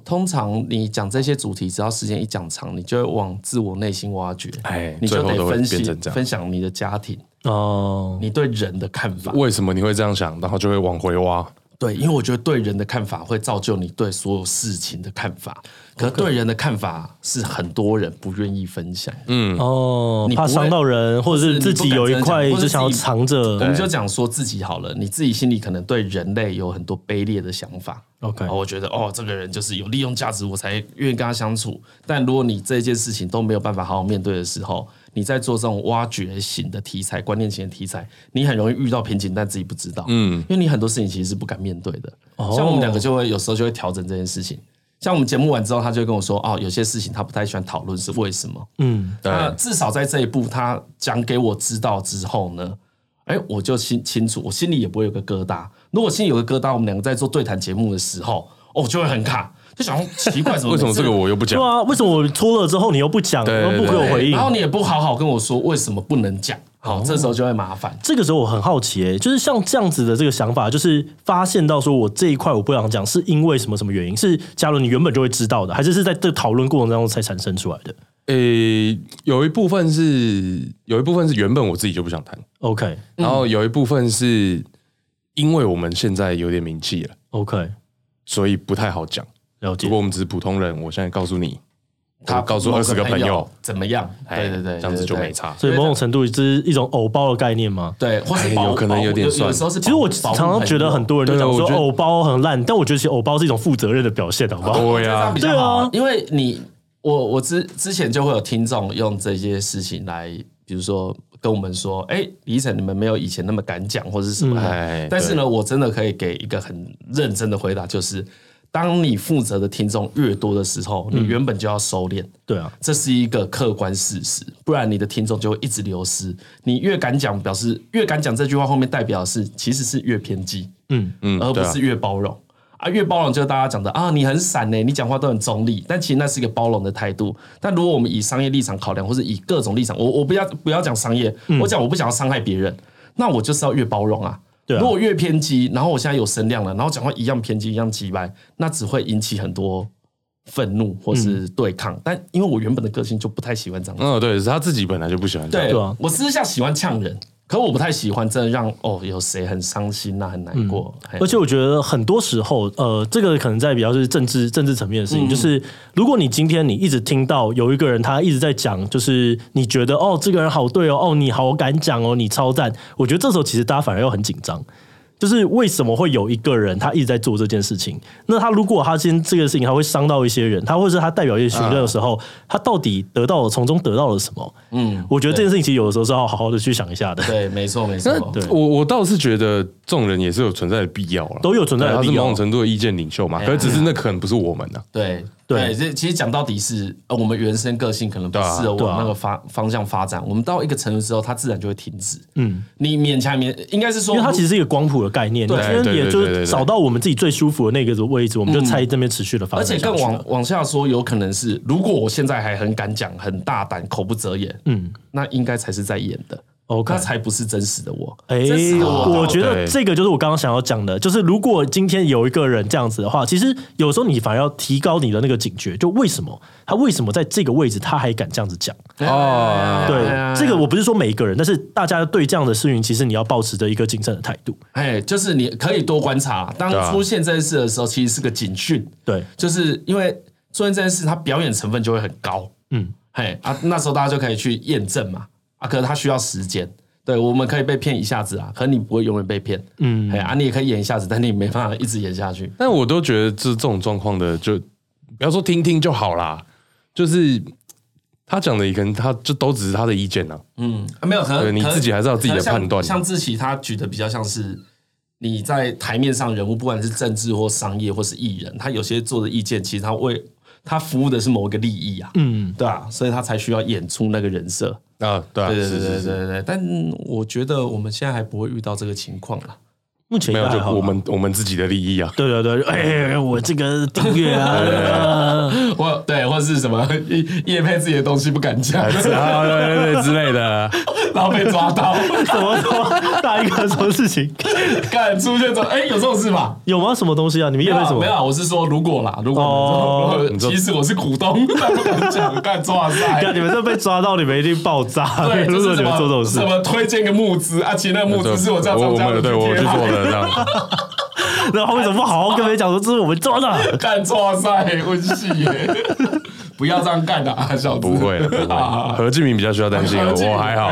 通常你讲这些主题，只要时间一讲长，你就会往自我内心挖掘，哎，你就得分析分享你的家庭哦，你对人的看法，为什么你会这样想，然后就会往回挖。对，因为我觉得对人的看法会造就你对所有事情的看法。可是对人的看法是很多人不愿意分享。嗯哦，你怕伤到人，或者是自己有一块就想要藏着。我们就讲说自己好了，你自己心里可能对人类有很多卑劣的想法。OK，我觉得哦，这个人就是有利用价值，我才愿意跟他相处。但如果你这件事情都没有办法好好面对的时候，你在做这种挖掘型的题材、观念型的题材，你很容易遇到瓶颈，但自己不知道。嗯，因为你很多事情其实是不敢面对的。像我们两个就会有时候就会调整这件事情。像我们节目完之后，他就会跟我说：“哦，有些事情他不太喜欢讨论，是为什么？”嗯，那至少在这一步，他讲给我知道之后呢，哎，我就心清楚，我心里也不会有个疙瘩。如果心里有个疙瘩，我们两个在做对谈节目的时候，哦，就会很卡，就想奇怪，什么？为什么这个我又不讲？对啊，为什么我拖了之后你又不讲，又不给我回应？然后你也不好好跟我说为什么不能讲，好，这时候就会麻烦。这个时候我很好奇、欸，就是像这样子的这个想法，就是发现到说我这一块我不想讲，是因为什么什么原因？是假如你原本就会知道的，还是是在这个讨论过程当中才产生出来的？诶、欸，有一部分是有一部分是原本我自己就不想谈，OK，然后有一部分是因为我们现在有点名气了，OK，所以不太好讲。了解。如果我们只是普通人，我现在告诉你，他告诉二十个朋友怎么样？对对对，这样子就没差。所以某种程度这是一种偶包的概念吗？对，或者有可能有点算。有时候是，其实我常常觉得很多人都讲说偶包很烂，但我觉得其实偶包是一种负责任的表现，好不好？对呀，对啊，因为你。我我之之前就会有听众用这些事情来，比如说跟我们说，哎，李晨，你们没有以前那么敢讲，或者是什么？嗯、但是呢，我真的可以给一个很认真的回答，就是当你负责的听众越多的时候，你原本就要收敛。对啊，这是一个客观事实，不然你的听众就会一直流失。你越敢讲，表示越敢讲这句话，后面代表的是其实是越偏激，嗯嗯，而不是越包容。啊，越包容就是大家讲的啊，你很散呢，你讲话都很中立，但其实那是一个包容的态度。但如果我们以商业立场考量，或者以各种立场，我我不要不要讲商业，嗯、我讲我不想要伤害别人，那我就是要越包容啊。对啊，如果越偏激，然后我现在有声量了，然后讲话一样偏激，一样直白，那只会引起很多愤怒或是对抗。嗯、但因为我原本的个性就不太喜欢这样。嗯，对，是他自己本来就不喜欢这样。对啊，我私下喜欢呛人。可我不太喜欢，真的让哦有谁很伤心那、啊，很难过。嗯、而且我觉得很多时候，呃，这个可能在比较是政治政治层面的事情，嗯、就是如果你今天你一直听到有一个人他一直在讲，就是你觉得哦这个人好对哦，哦你好敢讲哦，你超赞。我觉得这时候其实大家反而又很紧张。就是为什么会有一个人他一直在做这件事情？那他如果他今天这个事情他会伤到一些人，他或者是他代表一些群众的时候，啊、他到底得到了从中得到了什么？嗯，我觉得这件事情其实有的时候是要好好的去想一下的。对，没错，没错。对，我我倒是觉得这种人也是有存在的必要了，都有存在的必要。他是某种程度的意见领袖嘛，可是只是那可能不是我们呢、啊。对。对，这其实讲到底是，呃，我们原生个性可能不适合往那个发方向发展。我们到一个程度之后，它自然就会停止。嗯，你勉强勉，应该是说，因为它其实是一个光谱的概念。对，也就是找到我们自己最舒服的那个位置，我们就在这边持续的发展。而且更往往下说，有可能是，如果我现在还很敢讲、很大胆、口不择言，嗯，那应该才是在演的。OK，那才不是真实的我。哎，我觉得这个就是我刚刚想要讲的，就是如果今天有一个人这样子的话，其实有时候你反而要提高你的那个警觉，就为什么他为什么在这个位置他还敢这样子讲？哦，对，这个我不是说每一个人，但是大家对这样的事情，其实你要保持着一个谨慎的态度。哎，就是你可以多观察，当出现这件事的时候，其实是个警讯。对，就是因为出现这件事，他表演成分就会很高。嗯，嘿啊，那时候大家就可以去验证嘛。啊，可是他需要时间，对，我们可以被骗一下子啊，可是你不会永远被骗，嗯，哎啊，你也可以演一下子，但你没办法一直演下去。但我都觉得这这种状况的，就不要说听听就好啦，就是他讲的，可能他就都只是他的意见呐、啊，嗯，没有，可能你自己还是要自己的判断。像志奇他举的比较像是你在台面上人物，不管是政治或商业或是艺人，他有些做的意见，其实他为他服务的是某一个利益啊，嗯，对啊，所以他才需要演出那个人设。啊，对对对对对对，但我觉得我们现在还不会遇到这个情况啦。目前没有，就我们我们自己的利益啊。对对对，哎，我这个订阅啊，或 对，或是什么叶配自己的东西不敢讲，对对对之类的，然后被抓到，什么什么大一个什么事情，敢出现这哎有这种事吗？有吗？什么东西啊？你们业配什么？没有，我是说如果啦，如果其实我是股东，但不敢讲，干抓塞。你们这被抓到，你们一定爆炸。对，就是你们做这种事，什么推荐个募资啊？其实那个募资是我叫张家对我去做的。这样，然后为什么不好好跟别人讲说这是我们做的？干错赛，温戏耶！不要这样干的啊，小子！不会，何志明比较需要担心，我还好。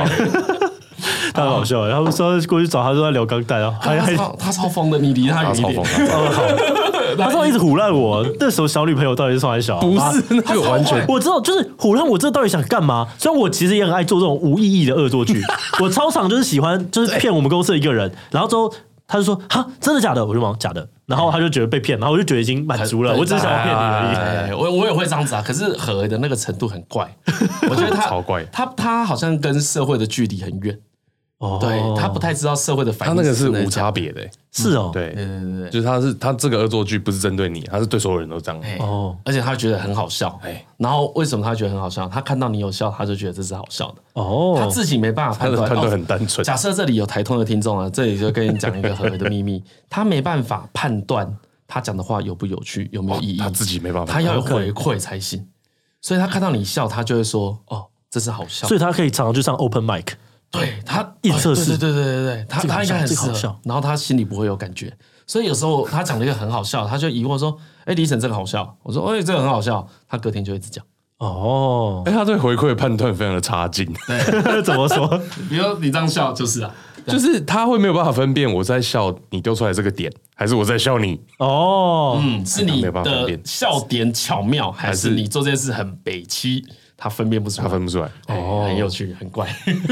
太好笑了，然后说过去找他，说在聊钢弹哦，还还他超疯的，你离他远一点。他说 一直唬烂我，那时候小女朋友到底是还小？不是那个完全，我知道，就是唬烂我，这到底想干嘛？虽然我其实也很爱做这种无意义的恶作剧，我超常就是喜欢就是骗我们公司的一个人，然后之后。他就说：“哈，真的假的？”我就忙：“假的。”然后他就觉得被骗，然后我就觉得已经满足了。我只是想要骗你而已。我我也会这样子啊，可是和的那个程度很怪。我觉得他 超怪。他他好像跟社会的距离很远。哦，对他不太知道社会的反应他。那个是无差别的、欸，是哦，对对对对对，就是他是他这个恶作剧不是针对你，他是对所有人都这样。哎哦而且他觉得很好笑，哎哎，然后为什么他觉得很好笑？他看到你有笑，他就觉得这是好笑的，哦，他自己没办法判断。他的判断哦很单纯。假设这里有台通的听众啊，这里就跟你讲一个何为的秘密，他没办法判断他讲的话有不有趣，有没有意义，他自己没办法他要有回馈才行。所以他看到你笑，他就会说：“哦，这是好笑。”所以他可以常常去上 open mic。对他一直测试对对对对对，他他应该很好笑，然后他心里不会有感觉，所以有时候他讲了一个很好笑，他就疑惑说：“哎，李晨这个好笑。”我说：“哎，这个很好笑。”他隔天就一直讲。哦，哎，他对回馈的判断非常的差劲，怎么说？比如你这样笑就是啊，就是他会没有办法分辨我在笑你丢出来这个点，还是我在笑你。哦，嗯，是你的笑点巧妙，还是你做这件事很北七？他分辨不出来，他分不出来。哦，很有趣，很怪。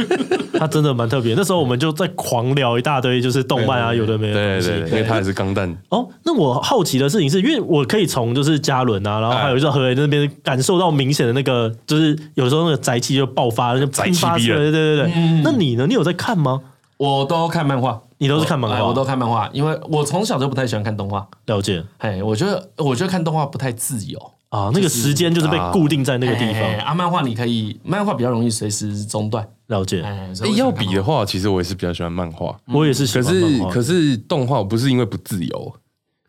他真的蛮特别。那时候我们就在狂聊一大堆，就是动漫啊，有的没的。对对对，因为他也是钢弹。哦，那我好奇的事情是，因为我可以从就是嘉伦啊，然后还有就是何雷那边感受到明显的那个，就是有时候那个宅气就爆发，就宅气喷发出来逼人对对对对。那你呢？你有在看吗？我都看漫画，你都是看漫画哎我都看漫画，因为我从小就不太喜欢看动画。了解哎，我觉得我觉得看动画不太自由。啊，那个时间就是被固定在那个地方。哎啊，漫画你可以，漫画比较容易随时中断。了解，哎，要比的话，其实我也是比较喜欢漫画。我也是喜可欢漫画。是可是动画不是因为不自由，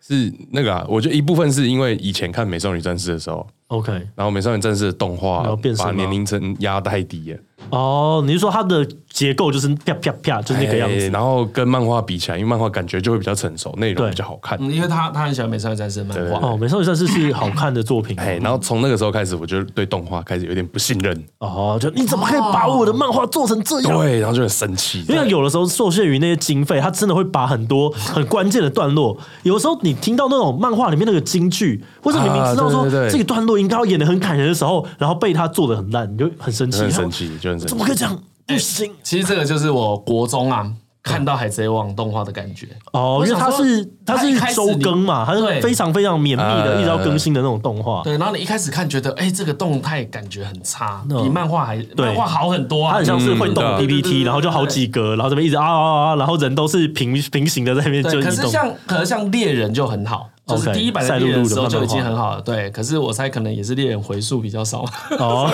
是那个啊，我觉得一部分是因为以前看《美少女战士》的时候，OK，然后《美少女战士》的动画把年龄层压太低了，哦，你是说它的结构就是啪啪啪，就是那个样子？哎然后跟漫画比起来，因为漫画感觉就会比较成熟，内容对比较好看。嗯，因为他他很喜欢《美少女战士》的漫画。哦，美少女战士是好看的作品。哎，然后从那个时候开始，我就对动画开始有点不信任，哦，就你怎么可以把我的漫画做成这样？对，然后就很生气。因为有的时候受限于那些经费，他真的会把很多很关键的段落，有的时候你听到那种漫画里面那个金句，或者明明知道说啊对对对这个段落应该要演的很感人的时候，然后被他做的很烂，你就很生气，很生气，就很生气怎么。可以这样？不行其实这个就是我国中啊看到《海贼王》动画的感觉。哦，因为它是它是一开始周更嘛，它是对非常非常绵密的，呃一直要更新的那种动画。对，然后你一开始看觉得，哎，这个动态感觉很差，嗯比漫画还对漫画好很多啊它很。像是会动 PPT，然后就好几格，然后这边一直啊啊啊，然后人都是平平行的在那边就移动。是像可是像猎人就很好，就是第一版的猎人的时候就已经很好了。对，可是我猜可能也是猎人回数比较少。哦，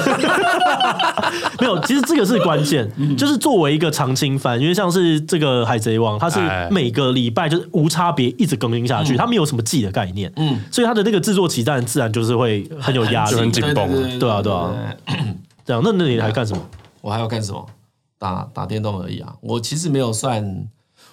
没有，其实这个是关键，嗯 就是作为一个长青番，因为像是这个《海贼王》，它是每个礼拜就是无差别一直更新下去，它没有什么季的概念，嗯，所以它的那个制作期当然自然就是会很有压力，就很紧绷对啊对啊 这样，那那你还干什么？我还要干什么？打打电动而已啊！我其实没有算，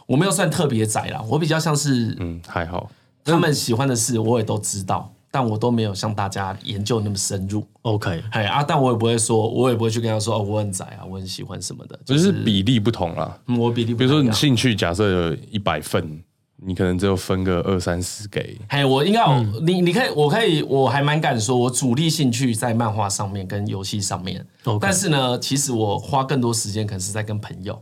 我没有算特别宅啦，我比较像是嗯，还好。他们喜欢的事，我也都知道，但我都没有像大家研究那么深入。OK，哎啊，但我也不会说，我也不会去跟他说哦，我很宅啊，我很喜欢什么的，就是比例不同啦。嗯我比例不比如说你兴趣假设有一百份，你可能只有分个二三十给。嘿，我应该有、嗯你，你可以，我可以，我还蛮敢说，我主力兴趣在漫画上面跟游戏上面。但是呢，其实我花更多时间可能是在跟朋友，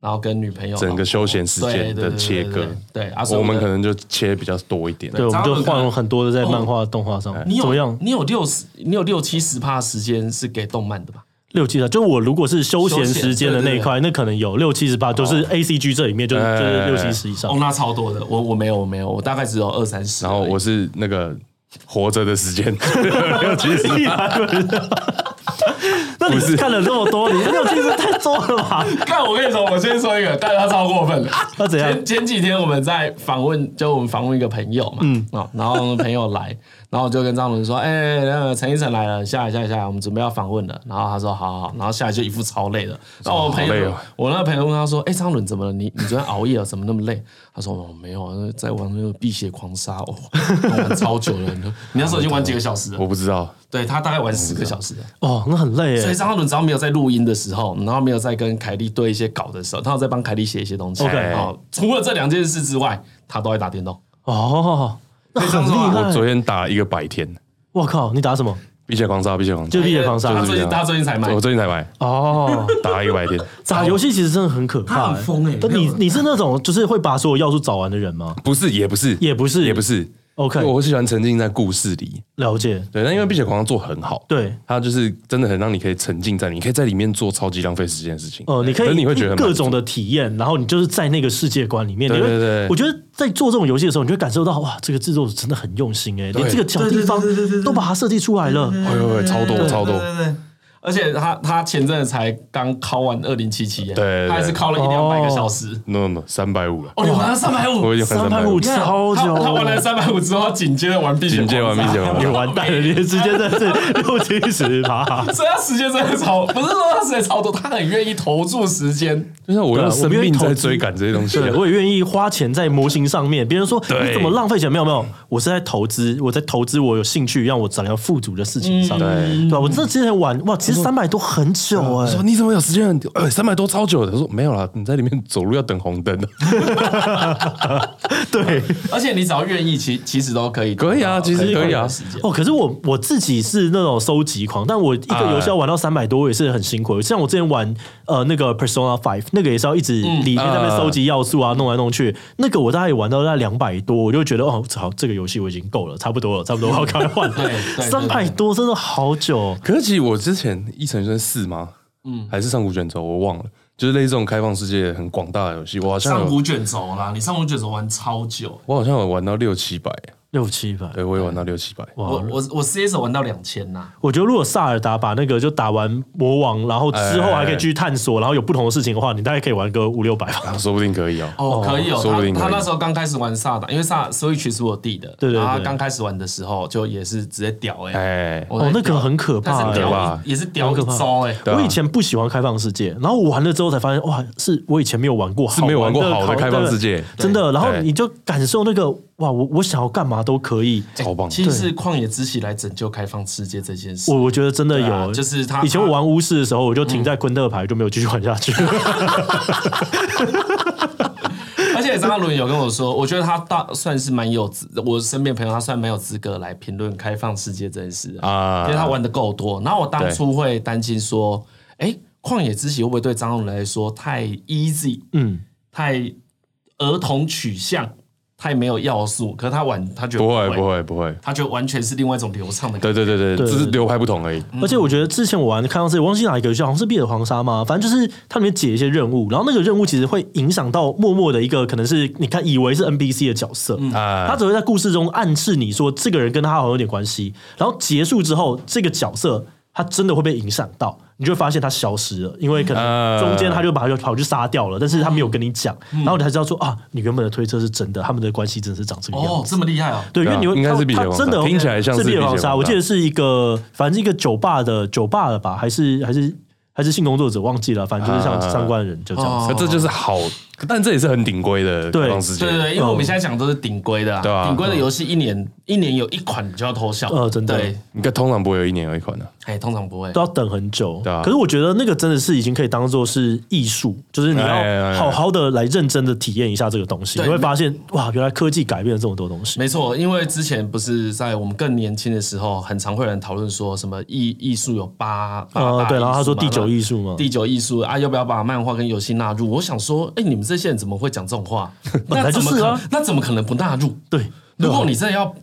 然后跟女朋友整个休闲时间的切割对对对对对对啊，所以我们可能就切比较多一点。对，我们就换了很多的在漫画、动画上面，你有怎么样？你有六十，你有六七十趴的时间是给动漫的吧？六七十，就我如果是休闲时间的那一块，那可能有六七十趴，就是 A C G 这里面就是就是六七十以上哦，。那超多的，我我没有我没有，我大概只有二三十。然后我是那个活着的时间 六七十，那你看了这么多，你六七十太多了吧？看，我跟你说，我先说一个，但是他超过分了。那怎样前？前几天我们在访问，就我们访问一个朋友嘛，嗯，哦，然后朋友来，然后我就跟张伦说，哎、那个陈奕晨来了，下来下来下来，我们准备要访问了。然后他说，好好好，然后下来就一副超累的。然后我朋友，我那个朋友问他说，哎、张伦怎么了？你你昨天熬夜了，怎么那么累？他说，哦，没有，在玩那个辟邪狂杀，哦，玩超久了。你说你那时候已经玩几个小时了？我不知道。对他大概玩十个小时了。哦，那很累耶。所以张翰伦只要没有在录音的时候，然后没有在跟凯莉对一些稿的时候，他有在帮凯莉写一些东西。OK 哦，除了这两件事之外，他都在打电动。哦，那很厉害我。昨天打了一个百天，我靠，你打什么？碧血狂杀，碧血狂杀就，碧血狂杀他最近他最近才买我。最近才买，哦，打了一个百天。打游戏其实真的很可怕。他很疯欸但你你是那种就是会把所有要素找完的人吗？不是，也不是，也不是也不是，OK，我喜欢沉浸在故事里。了解，对，那因为《碧血狂》做很好，对，它就是真的很让你可以沉浸在，你可以在里面做超级浪费时间的事情。哦、呃，你可以，你会觉得各种的体验，然后你就是在那个世界观里面。对对对，我觉得在做这种游戏的时候，你就会感受到哇，这个制作真的很用心哎，连这个小地方都把它设计出来了，会会会，超多超多。对对对而且他他前阵子才刚考完二零七七，对，他还是考了一两百个小时，no no 三百五。了，哦，你玩了三百五，三百五。超久，他玩了三百五之后，紧接着玩碧血，紧接着玩碧血，你完蛋了，你的时间真的是六七十趴，所以他时间真的超，不是说他时间超多，他很愿意投注时间，就是我用生命在追赶这些东西，我也愿意花钱在模型上面。别人说你怎么浪费钱？没有没有，我是在投资，我在投资我有兴趣让我想要富足的事情上，对。对，我这之前玩哇，其实三百多很。久哎、欸，说你怎么有时间？呃，三百多超久的。他说没有啦，你在里面走路要等红灯的。对，而且你只要愿意，其其实都可以，可以啊，其实可以啊。哦，可是我我自己是那种收集狂，但我一个游戏要玩到三百多，我也是很辛苦。像我之前玩呃那个 Persona Five，那个也是要一直里面在那边收集要素啊，弄来弄去。那个我大概也玩到在两百多，我就觉得哦，好，这个游戏我已经够了，差不多了，差不多 我要赶快换。对，三百多真的好久。可是其实我之前一成是四吗？嗯，还是上古卷轴，我忘了。就是类似这种开放世界很广大的游戏，我好像上古卷轴啦，你上古卷轴玩超久，我好像有玩到六七百。六七百，对，我也玩到六七百。我我我 CS 玩到两千呐。我觉得如果萨尔达把那个就打完魔王，然后之后还可以继续探索，然后有不同的事情的话，你大概可以玩个五六百吧。说不定可以哦。哦，可以哦。说不定。他那时候刚开始玩萨达，因为萨 Switch 是我弟的，对对。然后他刚开始玩的时候，就也是直接屌哎。哎。哦，那个很可怕，对吧？也是屌个招哎。我以前不喜欢开放世界，然后我玩了之后才发现，哇，是我以前没有玩过，是没有玩过好的开放世界，真的。然后你就感受那个。哇，我我想要干嘛都可以，超棒！其实是旷野之息来拯救开放世界这件事，我我觉得真的有，就是他以前我玩巫师的时候，我就停在昆特牌，就没有继续玩下去。而且张嘉伦有跟我说，我觉得他大算是蛮有资，我身边朋友他算蛮有资格来评论开放世界这件事啊，因为他玩的够多。然后我当初会担心说，哎，旷野之息会不会对张嘉伦来说太 easy，嗯，太儿童取向？太没有要素，可是他玩，他觉得不会不会不会，他觉得完全是另外一种流畅的感觉。对对对对，只是流派不同而已。而且我觉得之前我玩看到这，我忘记哪一个游戏，好像是《碧血狂杀》吗？反正就是它里面解一些任务，然后那个任务其实会影响到默默的一个，可能是你看以为是 NPC 的角色，他只会在故事中暗示你说这个人跟他好像有点关系，然后结束之后，这个角色他真的会被影响到。你就会发现他消失了，因为可能中间他就把他就跑去杀掉了，但是他没有跟你讲，然后你才知道说啊，你原本的推测是真的，他们的关系真的是长这个样子。哦，这么厉害啊！对，因为你会他他真的听起来像是碧血狂杀，我记得是一个，反正一个酒吧的酒吧的吧，还是还是还是性工作者忘记了，反正就是像相关的人就这样子。这就是好。但这也是很顶规的开放世界，对对对，因为我们现在讲的都是顶规的啊，顶规的游戏一年一年有一款就要偷笑，呃，真的，对，应该通常不会有一年有一款的，哎，通常不会，都要等很久，对啊。可是我觉得那个真的是已经可以当做是艺术，就是你要好好的来认真的体验一下这个东西，你会发现哇，原来科技改变了这么多东西。没错，因为之前不是在我们更年轻的时候，很常会有人讨论说什么艺艺术有八呃，对，然后他说第九艺术嘛，第九艺术啊，要不要把漫画跟游戏纳入？我想说，哎，你们这些人怎么会讲？这种话，那怎么可能？那怎么可能不纳入？对，如果你真的要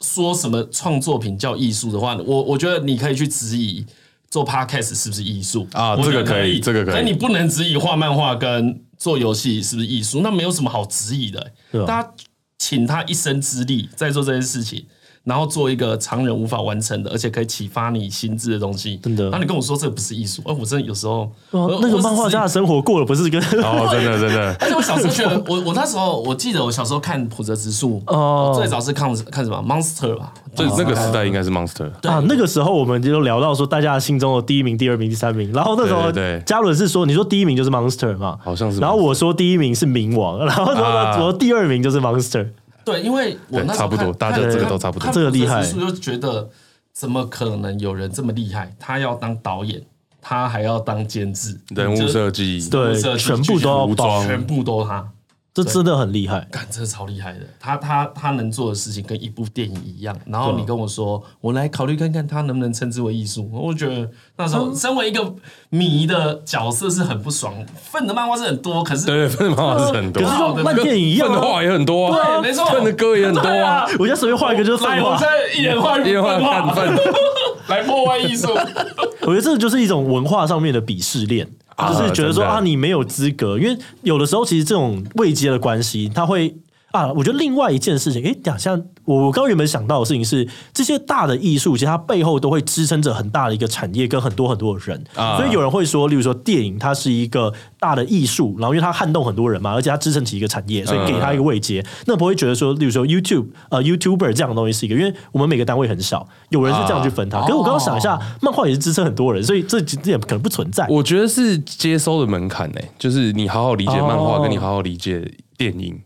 说什么创作品叫艺术的话，我我觉得你可以去质疑做 podcast 是不是艺术啊？这个可以，这个可以。但你不能质疑画漫画跟做游戏是不是艺术，那没有什么好质疑的。大家请他一生之力在做这件事情。然后做一个常人无法完成的，而且可以启发你心智的东西，真的。然后你跟我说这个不是艺术，哎，我真的有时候那个漫画家的生活过了不是跟 哦，真的真的。而且我小时候觉得，我我那时候我记得我小时候看普泽直树哦，最早是看看什么 Monster 吧，对，那个时代应该是 Monster 啊。那个时候我们就聊到说，大家心中的第一名、第二名、第三名。然后那时候嘉伦是说，你说第一名就是 Monster 嘛，好像是。然后我说第一名是冥王，然后说说第二名就是 Monster。对，因为我那时候差不多，大家这个都差不多。这个厉害，就觉得怎么可能有人这么厉害？他要当导演，他还要当监制、人物设计，对，全部都要包，全部都他。这真的很厉害，干，真的超厉害的。他他他能做的事情跟一部电影一样。然后你跟我说，我来考虑看看他能不能称之为艺术。我觉得那时候身为一个迷的角色是很不爽。愤的漫画是很多，可是对愤的漫画是很多，可是就漫电影一样，粪的画也很多，对，没错，愤的歌也很多啊。我现在随便画一个就是粪画，一人画一 人画粪，来破坏艺术。我觉得这就是一种文化上面的鄙视链。就是觉得说啊，你没有资格，因为有的时候其实这种未接的关系，他会啊，我觉得另外一件事情，诶，好像我刚刚原本想到的事情是，这些大的艺术，其实它背后都会支撑着很大的一个产业跟很多很多的人，所以有人会说，例如说电影它是一个大的艺术，然后因为它撼动很多人嘛，而且它支撑起一个产业，所以给它一个位阶，那不会觉得说，例如说 YouTube 呃 YouTuber 这样的东西是一个，因为我们每个单位很少，有人是这样去分它，可是我刚刚想一下，漫画也是支撑很多人，所以这这点可能不存在。我觉得是接收的门槛呢，就是你好好理解漫画，跟你好好理解电影。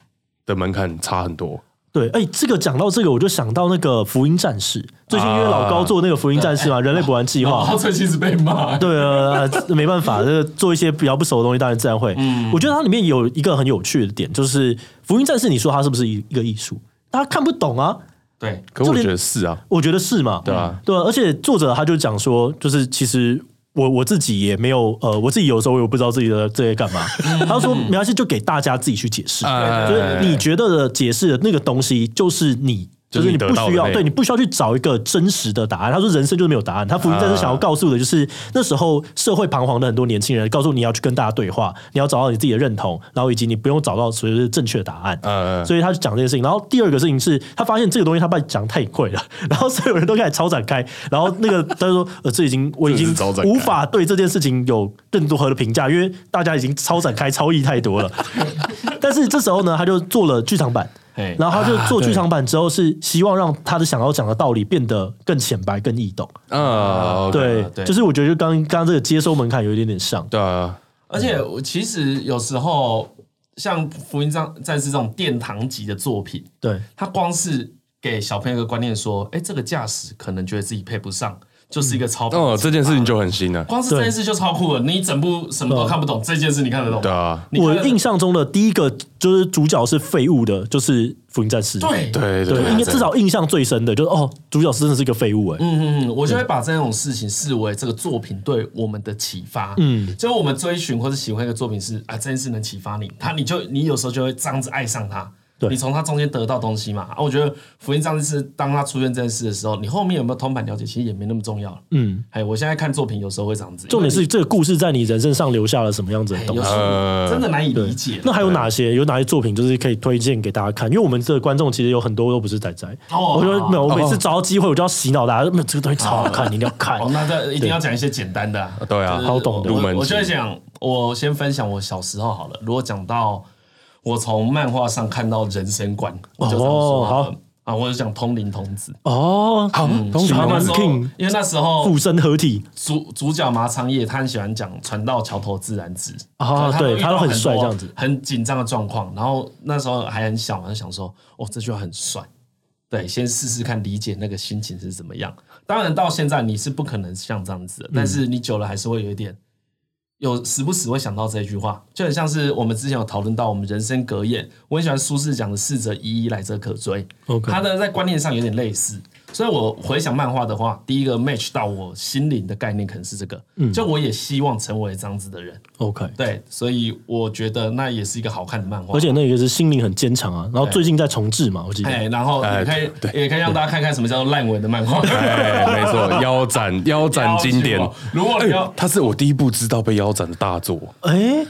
的门槛差很多。对，哎，这个讲到这个，我就想到那个《福音战士》。最近因为老高做那个《福音战士》嘛，《人类补完计划》，他最近是被骂。对啊，没办法，这个做一些比较不熟的东西，当然自然会。嗯，我觉得它里面有一个很有趣的点，就是《福音战士》，你说它是不是一一个艺术？大家看不懂啊。对，可我觉得是啊，我觉得是嘛。对啊，对啊，而且作者他就讲说，就是其实。我我自己也没有，呃，我自己有时候我也不知道自己的这些干嘛。他说没关系，就给大家自己去解释。就是你觉得的解释的那个东西，就是你。就是你不需要，对，你不需要去找一个真实的答案。他说人生就是没有答案。他福音战士想要告诉的就是那时候社会彷徨的很多年轻人，告诉你要去跟大家对话，你要找到你自己的认同，然后以及你不用找到所谓的正确的答案。嗯，所以他就讲这件事情。然后第二个事情是他发现这个东西他把讲太贵了，然后所有人都开始超展开。然后那个他就说呃，这已经我已经无法对这件事情有更多的评价，因为大家已经超展开、超意太多了。但是这时候呢，他就做了剧场版。然后他就做剧场版之后，是希望让他的想要讲的道理变得更浅白、更易懂。啊，对，就是我觉得就刚刚这个接收门槛有一点点像。对啊，而且其实有时候像《福音战士》这种殿堂级的作品，对，他光是给小朋友一个观念说，哎，这个驾驶可能觉得自己配不上。就是一个超哦，这件事情就很新了。光是这件事就超酷了。你整部什么都看不懂，这件事你看得懂？对啊。我印象中的第一个就是主角是废物的，就是福音战士。对对对，应该至少印象最深的就是哦，主角真的是一个废物哎。嗯嗯嗯，我就会把这种事情视为这个作品对我们的启发。嗯，就我们追寻或者喜欢一个作品是啊，这件事能启发你，他你就你有时候就会这样子爱上他。对你从他中间得到东西嘛？啊，我觉得福音战士当他出现这件事的时候，你后面有没有通盘了解，其实也没那么重要。嗯，哎，我现在看作品有时候会这样子。重点是这个故事在你人生上留下了什么样子的东西，呃、真的难以理解。那还有哪些？有哪些作品就是可以推荐给大家看？因为我们这个观众其实有很多都不是仔仔。哦，我觉得没有，我每次找到机会，我就要洗脑大家。那这个东西超好看，你一定要看。哦，那这一定要讲一些简单的。对啊，好懂的。我就会讲，我先分享我小时候好了。如果讲到。我从漫画上看到人生观，我就这么说好啊，我就讲通灵童子。哦，好，通灵童子，因为那时候附身合体。主主角麻仓叶，他很喜欢讲船到桥头自然直。啊，对，他都很帅这样子，很紧张的状况，然后那时候还很小，就想说，哦，这句话很帅，对，先试试看理解那个心情是怎么样。当然到现在你是不可能像这样子的，但是你久了还是会有一点。有时不时会想到这句话，就很像是我们之前有讨论到我们人生格言，我很喜欢苏轼讲的“逝者已矣，来者可追”。他的在观念上有点类似。所以，我回想漫画的话，第一个 match 到我心灵的概念可能是这个。嗯，就我也希望成为这样子的人。OK，对，所以我觉得那也是一个好看的漫画。而且那个是心灵很坚强啊。然后最近在重置嘛，我记得。哎，然后也可以，也可以让大家看看什么叫做烂尾的漫画。哎，没错，腰斩，腰斩经典。如果你要，它是我第一部知道被腰斩的大作。哎。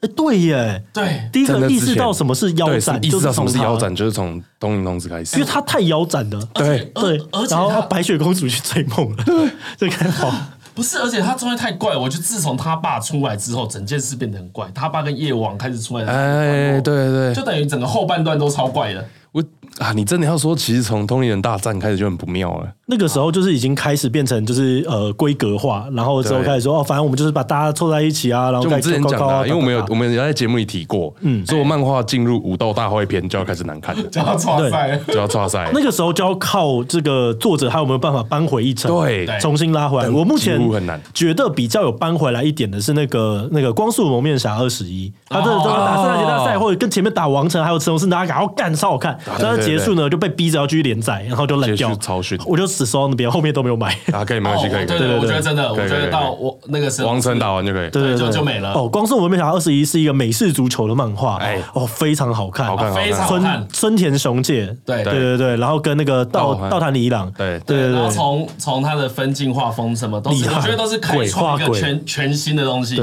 哎，对耶，对，第一个意识到什么是腰斩，意识到什么是腰斩，就是从东瀛童子开始，因为他太腰斩了，对对，然后白雪公主去追梦了，对，这个好，不是，而且他中间太怪，我就自从他爸出来之后，整件事变得很怪，他爸跟夜王开始出来，哎，对对，就等于整个后半段都超怪的。我啊，你真的要说，其实从通灵人大战开始就很不妙了。那个时候就是已经开始变成就是呃规格化，然后之后开始说哦，反正我们就是把大家凑在一起啊，然后就我们之前讲的、啊，因为我们有我们有在节目里提过，嗯，所以漫画进入武斗大会篇就要开始难看了，就要抓赛，就要抓赛。那个时候就要靠这个作者还有没有办法扳回一城，对，重新拉回来。我目前很难。觉得比较有扳回来一点的是那个那个光速蒙面侠二十一，他这个打圣诞节大赛或者跟前面打王城还有神龙是大家赶快干超好看，但是结束呢就被逼着要继续连载，然后就冷掉，超逊，我就只收那边，后面都没有买。啊，可以没关系，可以，对对，我觉得真的，我觉得到我那个时候王城打完就可以，对对就就没了。哦，光速蒙面侠二十一是一个美式足球的漫画，哎，哦，非常好看，好看，非常好看。村田雄介，对。对。对对，然后跟那个道道坛李一郎，对。对对，然后从从他的分镜画风什么都是，我觉得都是开创一个全全新的东西。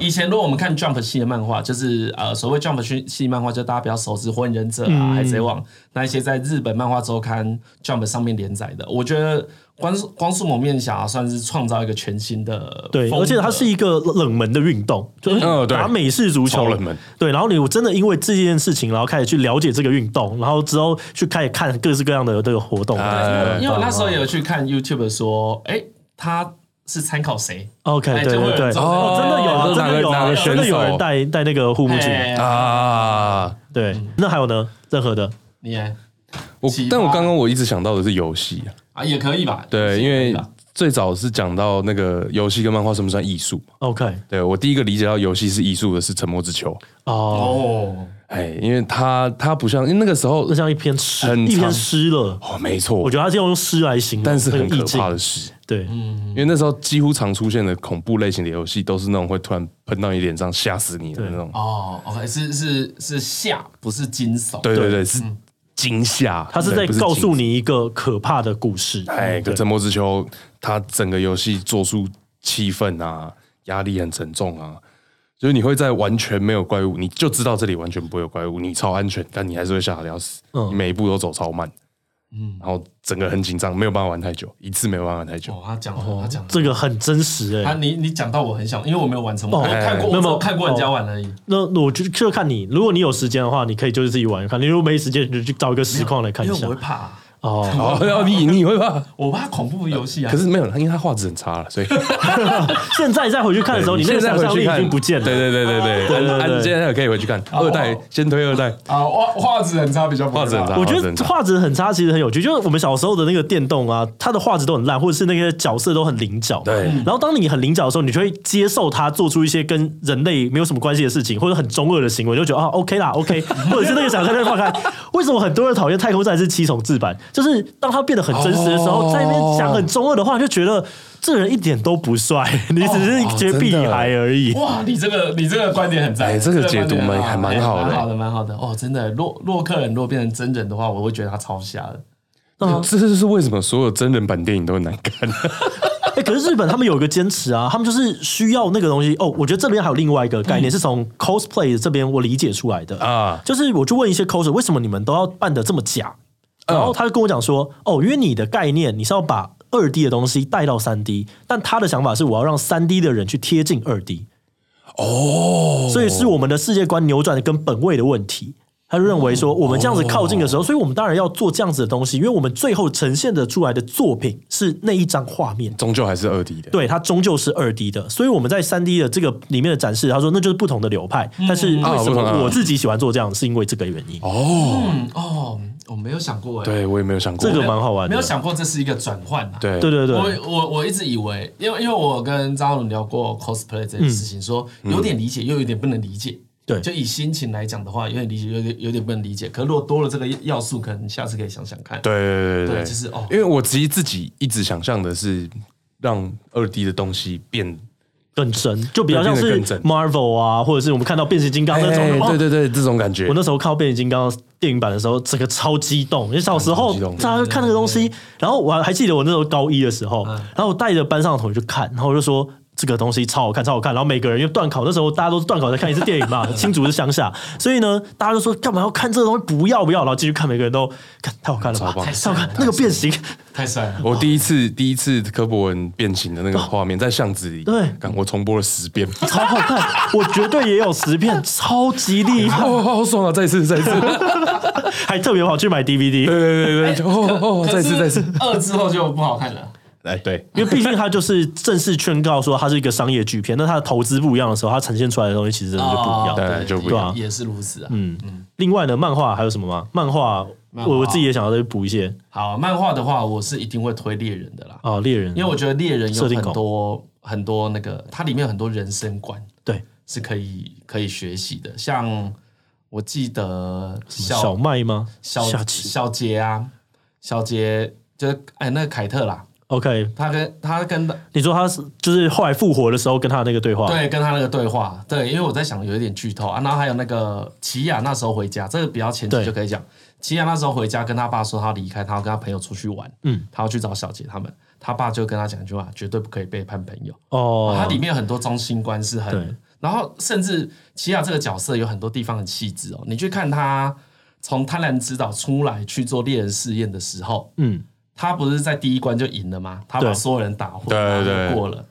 以前如果我们看 Jump 系的漫画，就是呃所谓 Jump 系系漫画，就大家比较熟知《火影忍者》啊、《海贼王》那一些在日本漫画周刊 Jump 上面连载的，我觉得。光光速蒙面侠算是创造一个全新的，对，而且它是一个冷门的运动，就是打美式足球冷门，对。然后你我真的因为这件事情，然后开始去了解这个运动，然后之后去开始看各式各样的这个活动。因为我那时候也有去看 YouTube 说，哎，他是参考谁？OK，对对对，真的有，真的有，真的有人带带那个护目镜啊。对，那还有呢？任何的，你我，但我刚刚我一直想到的是游戏啊，也可以吧？对，因为最早是讲到那个游戏跟漫画算不算艺术？OK，对，我第一个理解到游戏是艺术的是《沉默之丘》哦，哎，因为它它不像，因为那个时候那像一篇诗，一篇诗了。哦，没错，我觉得它是用诗来形容，但是很可怕的诗，对，嗯，因为那时候几乎常出现的恐怖类型的游戏都是那种会突然喷到你脸上吓死你的那种。哦，OK，是是是吓，不是惊悚，对对对，是。惊吓，他是在告诉你一个可怕的故事。哎，个沉默之丘，它整个游戏做出气氛啊，压力很沉重啊，就是你会在完全没有怪物，你就知道这里完全不会有怪物，你超安全，但你还是会吓得要死，你每一步都走超慢。嗯，然后整个很紧张，没有办法玩太久，一次没有办法玩太久。哦，他讲，他讲，这个很真实哎。他你你讲到我很想，因为我没有完成，我看过，没有看过人家玩而已。那那我就就看你，如果你有时间的话，你可以就是自己玩看。你如果没时间，你就去找一个实况来看一下。因为我会怕。哦，你你会怕？我怕恐怖游戏啊！可是没有，因为它画质很差了，所以 现在再回去看的时候，你那个想象力已经不见了。对对对对对，安现在可以回去看二代，先推二代啊。画画质很差，比较画质很差。我觉得画质很差其实很有趣，就是我们小时候的那个电动啊，它的画质都很烂，或者是那些角色都很棱角。对。然后当你很棱角的时候，你就会接受它做出一些跟人类没有什么关系的事情，或者很中二的行为，就觉得啊 OK 啦 OK，或者是那个想象力放开。为什么很多人讨厌太空战士七重制版？就是当他变得很真实的时候，在那边讲很中二的话，就觉得这人一点都不帅，你只是觉得屁孩而已。哇，你这个你这个观点很赞，哎，这个解读蛮还蛮好的，蛮好的，蛮好的。哦，真的，洛洛克人如果变成真人的话，我会觉得他超瞎的。这就是为什么所有真人版电影都很难看。哎，可是日本他们有一个坚持啊，他们就是需要那个东西。哦，我觉得这边还有另外一个概念，是从 cosplay 这边我理解出来的啊，就是我就问一些 coser，为什么你们都要扮的这么假？然后他就跟我讲说：“哦，因为你的概念你是要把二 D 的东西带到三 D，但他的想法是我要让三 D 的人去贴近二 D。哦，所以是我们的世界观扭转的跟本位的问题。他就认为说，我们这样子靠近的时候，所以我们当然要做这样子的东西，因为我们最后呈现的出来的作品是那一张画面，终究还是二 D 的。对，它终究是二 D 的。所以我们在三 D 的这个里面的展示，他说那就是不同的流派。但是为什么我自己喜欢做这样，是因为这个原因。哦，哦。”我没有想过哎，对我也没有想过，这个蛮好玩的。没有想过这是一个转换呐。对对对对，我我我一直以为，因为因为我跟张伦聊过 cosplay 这件事情，说有点理解，又有点不能理解。对，就以心情来讲的话，有点理解，有点有点不能理解。可如果多了这个要素，可能下次可以想想看。对对对对，就是哦，因为我其实自己一直想象的是让二 D 的东西变。更深，就比较像是 Marvel 啊，或者是我们看到变形金刚那种，对对对，这种感觉。我那时候看到变形金刚电影版的时候，整个超激动。因为小时候大家看那个东西，然后我还记得我那时候高一的时候，然后我带着班上的同学去看，然后我就说这个东西超好看，超好看。然后每个人因为段考那时候大家都是段考在看一次电影嘛，新竹是乡下，所以呢，大家都说干嘛要看这个东西？不要不要，然后继续看，每个人都看太好看了吧，超棒太好看，那个变形太帅了。我第一次第一次柯博文变形的那个画面，在巷子里，对，我重播了十遍，超好看，我绝对也有十遍，超级厉害，哦，好爽啊！再一次，再一次，还特别跑去买 DVD，对对对对，哦哦，再一次，再一次，二之后就不好看了。哎，对，因为毕竟它就是正式宣告说它是一个商业巨片，那它的投资不一样的时候，它呈现出来的东西其实真的就不一样，对，就不一样，也是如此啊。嗯嗯。另外呢，漫画还有什么吗？漫画，我我自己也想要再补一些。好，漫画的话，我是一定会推猎人的啦。哦，猎人，因为我觉得猎人有很多很多那个，它里面有很多人生观，对，是可以可以学习的。像我记得小麦吗？小小杰啊，小杰就是哎那个凯特啦。OK，他跟他跟你说他是就是后来复活的时候跟他那个对话，对，跟他那个对话，对，因为我在想有一点剧透啊，然后还有那个奇亚那时候回家，这个比较前期就可以讲，奇亚那时候回家跟他爸说他要离开，他要跟他朋友出去玩，嗯，他要去找小杰他们，他爸就跟他讲一句话，绝对不可以背叛朋友哦，他里面有很多中心观是很，对然后甚至奇亚这个角色有很多地方很细致哦，你去看他从贪婪之岛出来去做猎人试验的时候，嗯。他不是在第一关就赢了吗？他把所有人打昏，然后就过了。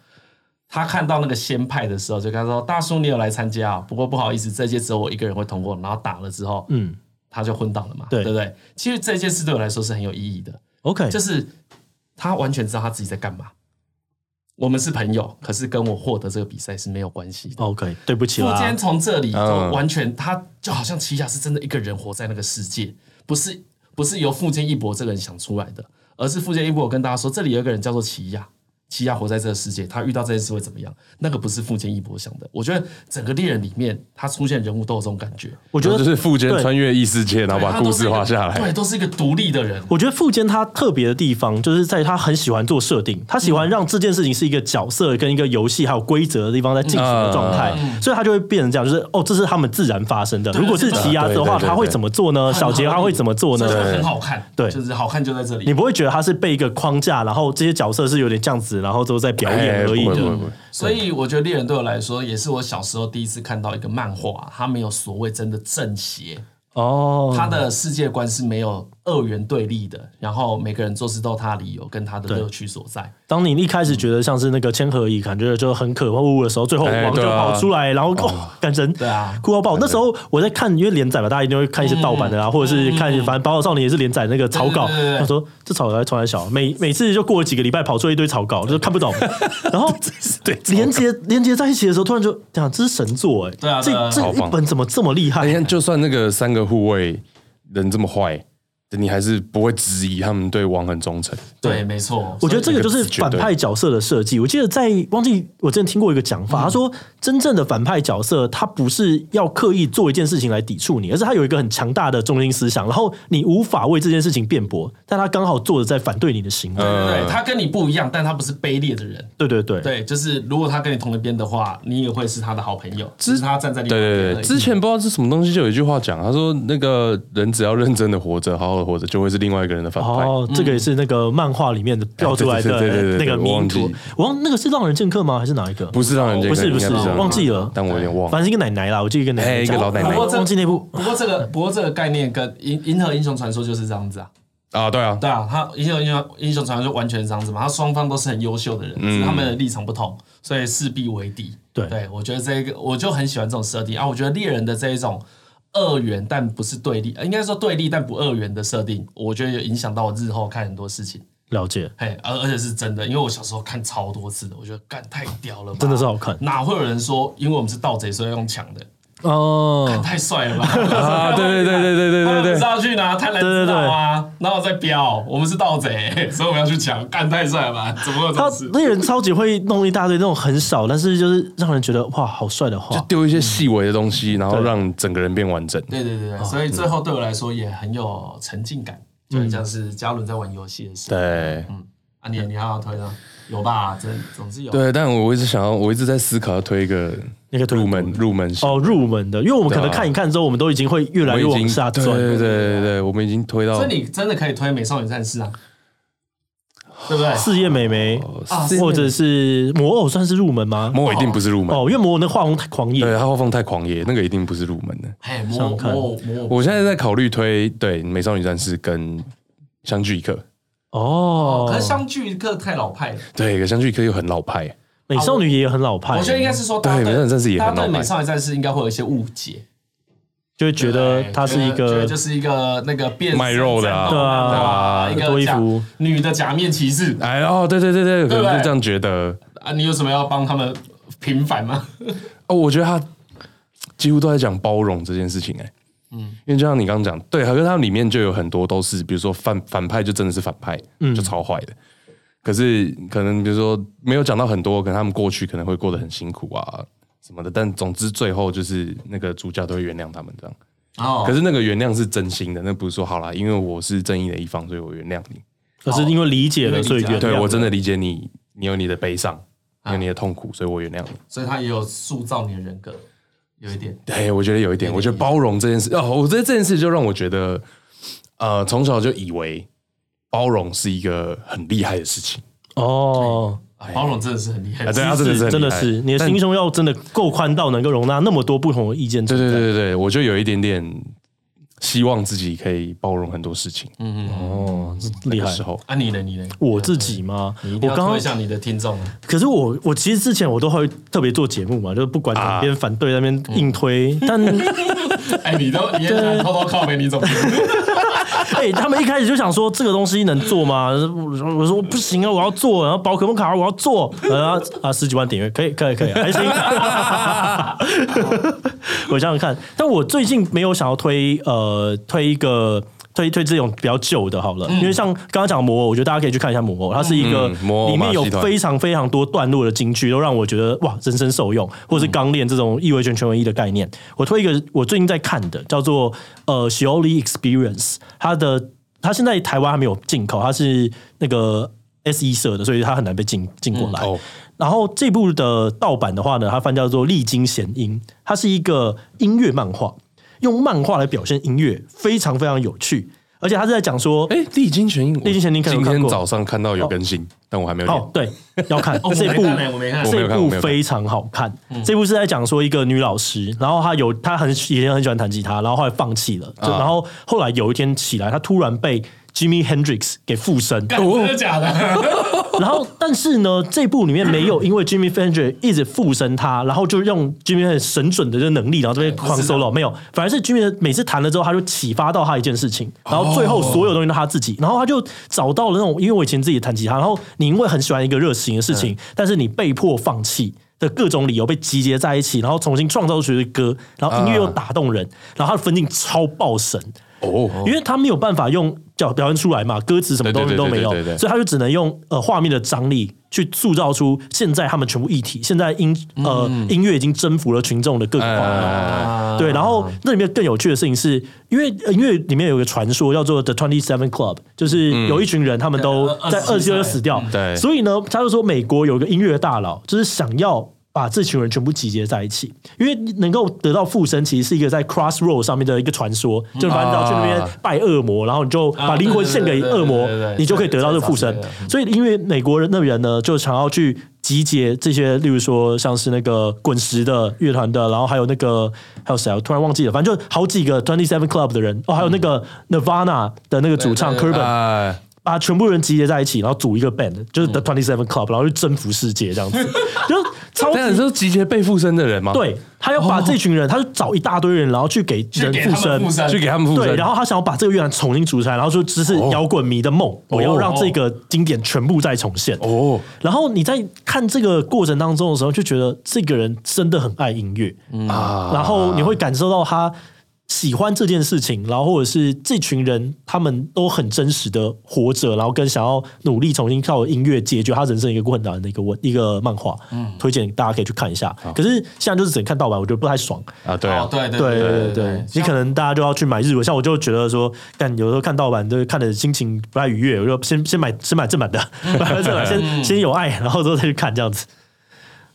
他看到那个仙派的时候，就跟他说：“大叔，你有来参加啊？不过不好意思，这届只有我一个人会通过。”然后打了之后，嗯，他就昏倒了嘛，对不对？其实这件事对我来说是很有意义的。OK，就是他完全知道他自己在干嘛。我们是朋友，可是跟我获得这个比赛是没有关系的。OK，对不起。啦。今天从这里就完全，他就好像奇犽是真的一个人活在那个世界，不是不是由富坚义博这个人想出来的。而是富坚义博跟大家说，这里有一个人叫做齐亚。奇亚活在这个世界，他遇到这件事会怎么样？那个不是富坚义博想的。我觉得整个猎人里面，他出现人物都有这种感觉。我觉得就是富坚穿越异世界，然后把故事画下来。对，都是一个独立的人。我觉得富坚他特别的地方，就是在他很喜欢做设定，他喜欢让这件事情是一个角色跟一个游戏还有规则的地方在进行的状态，所以他就会变成这样，就是哦，这是他们自然发生的。如果是奇亚的话，他会怎么做呢？小杰他会怎么做呢？很好看，对，就是好看就在这里。你不会觉得他是被一个框架，然后这些角色是有点这样子，然后都在表演而已的。所以我觉得猎人对我来说，也是我小时候第一次看到一个漫画，他没有所谓真的正邪哦，他的世界观是没有。二元对立的，然后每个人做事都有他的理由跟他的乐趣所在。当你一开始觉得像是那个千和乙，感觉就很可恶的时候，最后王就跑出来，然后哦，感人，对啊，哭到爆。那时候我在看，因为连载嘛，大家一定会看一些盗版的啊，或者是看，反正《宝岛少年》也是连载那个草稿。他说这草稿还传来小，每每次就过了几个礼拜，跑出一堆草稿，就看不懂。然后 对连接连接在一起的时候，突然就讲这是神作哎，对啊，这这一本怎么这么厉害？你看，就算那个三个护卫人这么坏。你还是不会质疑他们对王很忠诚。对，没错。我觉得这个就是反派角色的设计。我记得在忘记我之前听过一个讲法，他说真正的反派角色，他不是要刻意做一件事情来抵触你，而是他有一个很强大的中心思想，然后你无法为这件事情辩驳，但他刚好做的在反对你的行为。对对对，他跟你不一样，但他不是卑劣的人。对对对对，就是如果他跟你同一边的话，你也会是他的好朋友。只是他站在你对对对，之前不知道是什么东西，就有一句话讲，他说那个人只要认真的活着，好好。或者就会是另外一个人的反派哦，这个也是那个漫画里面的跳出来的那个迷图。我忘那个是浪人剑客吗？还是哪一个？不是浪人剑客，不是不是，忘记了。但我有点忘。反正是一个奶奶啦，我记得一个奶奶，一个老奶奶。忘记那部。不过这个不过这个概念跟银银河英雄传说就是这样子啊。啊，对啊，对啊，他银河英雄英雄传说就完全是这样子嘛。他双方都是很优秀的人，只是他们的立场不同，所以势必为敌。对对，我觉得这个我就很喜欢这种设定啊。我觉得猎人的这一种。二元但不是对立，应该说对立但不二元的设定，我觉得有影响到我日后看很多事情。了解，嘿，而而且是真的，因为我小时候看超多次的，我觉得干太屌了，真的是好看。哪会有人说，因为我们是盗贼，所以要用抢的？哦，太帅了吧！啊，对对对对对对对对，是要去拿贪婪之岛吗？然后再飙，我们是盗贼，所以我们要去抢，干太帅了吧？怎么会有这种事？那人超级会弄一大堆那种很少，但是就是让人觉得哇，好帅的话，就丢一些细微的东西，然后让整个人变完整。对对对对，所以最后对我来说也很有沉浸感，就很像是嘉伦在玩游戏的时候。对，嗯，啊，你你还要推呢？有吧？真总是有。对，但我一直想要，我一直在思考要推一个。那个入门入门哦，入门的，因为我们可能看一看之后，我们都已经会越来越往下转。对对对对，我们已经推到。所以你真的可以推《美少女战士》啊？对不对？四叶美眉啊或者是魔偶算是入门吗？魔偶一定不是入门哦，因为魔偶那画风太狂野，对，他画风太狂野，那个一定不是入门的。哎，魔想看魔偶我现在在考虑推对《美少女战士》跟《相聚一刻》，哦。可是相聚一刻太老派了。对，可相聚一刻又很老派。美少女也很老派，我觉得应该是说，大家对美少女战士也很老派。美少女战士应该会有一些误解，就会觉得她是一个就是一个那个变卖肉的啊。对对啊啊，一个假多衣服。女的假面骑士。哎哦，对对对对，可能是这样觉得。啊，你有什么要帮他们平反吗？哦，我觉得他几乎都在讲包容这件事情、欸，哎，嗯，因为就像你刚刚讲，对，可是他里面就有很多都是，比如说反反派就真的是反派，嗯。就超坏的。可是可能比如说没有讲到很多，可能他们过去可能会过得很辛苦啊什么的，但总之最后就是那个主角都会原谅他们这样。哦可是那个原谅是真心的，那不是说好啦，因为我是正义的一方，所以我原谅你。可是因为理解了，所以原谅对我真的理解你，你有你的悲伤，你有你的痛苦，所以我原谅你。所以他也有塑造你的人格，有一点。对，我觉得有一点，我觉得包容这件事哦，我觉得这件事就让我觉得，呃，从小就以为包容是一个很厉害的事情哦，啊包容真的是很厉害啊，对啊，真的是真的是你的心胸要真的够宽到能够容纳那么多不同的意见对。对对对对，我就有一点点希望自己可以包容很多事情。嗯嗯，哦，这厉害那个时。候啊，你呢？你呢？我自己吗？我刚刚推向你的听众啊！可是我我其实之前我都会特别做节目嘛，就是不管哪边反对那边硬推，但 哎，你都你也偷偷靠北，你怎哎、他们一开始就想说这个东西能做吗？我说我说不行啊，我要做，然后宝可梦卡我要做，然后啊十几万点阅，可以可以可以，还行。我想想看，但我最近没有想要推呃推一个。推推这种比较旧的好了，因为像刚刚讲魔偶，我觉得大家可以去看一下魔偶，它是一个里面有非常非常多段落的金句，都让我觉得哇，人生受用，或者是刚练这种意味全全文一的概念。我推一个我最近在看的，叫做呃 Shioli Experience，它的它现在台湾还没有进口，它是那个 S E 社的，所以它很难被进进过来。哦。然后这部的盗版的话呢，它翻叫做《历经弦音》，它是一个音乐漫画，用漫画来表现音乐，非常非常有趣。而且他是在讲说，哎，历经全英，历经全英看有今天早上看到有更新，但我还没有哦。，对，要看 我这部，这部非常好看。这部是在讲说一个女老师，然后她有她很以前很喜欢弹吉他，然后后来放弃了，就啊然后后来有一天起来，她突然被 Jimi Hendrix 给附身。干真的假的？然后，但是呢，这部里面没有因为 Jimmy Fender 一直附身他，然后就用 Jimmy Fender 神准的这个能力，然后这边狂 solo，没有，反而是 Jimmy 每次弹了之后，他就启发到他一件事情，然后最后所有东西都他自己，然后他就找到了那种，因为我以前自己弹吉他，然后你因为很喜欢一个热情的事情，但是你被迫放弃。的各种理由被集结在一起，然后重新创造出一个歌，然后音乐又打动人，然后他的分镜超爆神哦，因为他没有办法用表表现出来嘛，歌词什么东西都没有所以他就只能用呃画面的张力去塑造出现在他们全部一体，现在音呃、音乐已经征服了群众的各个对，然后那里面更有趣的事情是，因为音乐里面有个传说叫做 The Twenty Seven Club，就是有一群人他们都在二十岁死掉，对。所以呢，他就说美国有一个音乐大佬，就是想要。把这群人全部集结在一起，因为能够得到附身，其实是一个在 Crossroad 上面的一个传说，就反正只要去那边拜恶魔，然后你就把灵魂献给恶魔，你就可以得到这个附身。所以，因为美国人那人呢，就想要去集结这些，例如说像是那个滚石的乐团的，然后还有那个还有谁啊？我突然忘记了，反正就好几个 Twenty Seven Club 的人，哦，还有那个 Nirvana 的那个主唱 Cobain。哎，把全部人集结在一起，然后组一个 band，就是 The Twenty Seven Club，然后去征服世界这样子，就超这样是集结被附身的人吗？，对他要把这群人，他就找一大堆人，然后去给人附身，附身去给他们附身。对，然后他想要把这个乐团重新组成，然后说只是摇滚迷的梦，我要让这个经典全部再重现。哦，然后你在看这个过程当中的时候，就觉得这个人真的很爱音乐，啊然后你会感受到他喜欢这件事情，然后或者是这群人他们都很真实的活着，然后跟想要努力重新靠音乐解决他人生一个困难的一个问一个漫画，推荐大家可以去看一下。可是现在就是只能看盗版，我觉得不太爽。啊，对对对对对你可能大家就要去买日文，像我就觉得说，但有时候看盗版，就是看的心情不太愉悦，我就先先买先买正版的，买正版先先有爱，然后之后再去看这样子。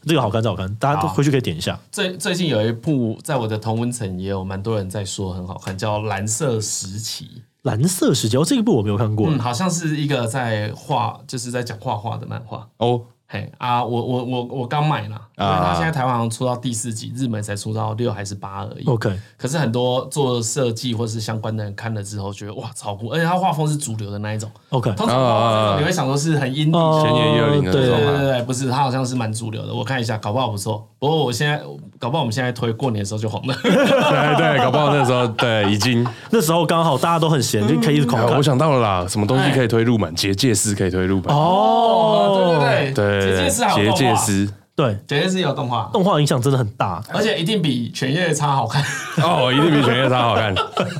这个好看，这好看，大家都回去可以点一下。最最近有一部在我的同温层也有蛮多人在说很好看，叫《蓝色时期》。蓝色时期哦，这一部我没有看过。嗯，好像是一个在画，就是在讲画画的漫画。哦，嘿啊，我我我我刚买了，因为他现在台湾好像出到第四集，日本才出到六还是八而已。OK，可是很多做设计或是相关的人看了之后，觉得哇超酷，而且他画风是主流的那一种。OK，通常你会想说是很阴郁、千年一二零的对那种嘛对对对，不是，他好像是蛮主流的。我看一下，搞不好不错。不过我现在，搞不好我们现在推过年的时候就红了。对对，搞不好那时候对已经，那时候刚好大家都很闲，就可以一直狂看。我想到了啦，什么东西可以推入门？结界师可以推入门。哦，对对对，对，结界师好结界，师对，结界师有动画，动画影响真的很大。而且一定比犬夜叉好看。哦，一定比犬夜叉好看。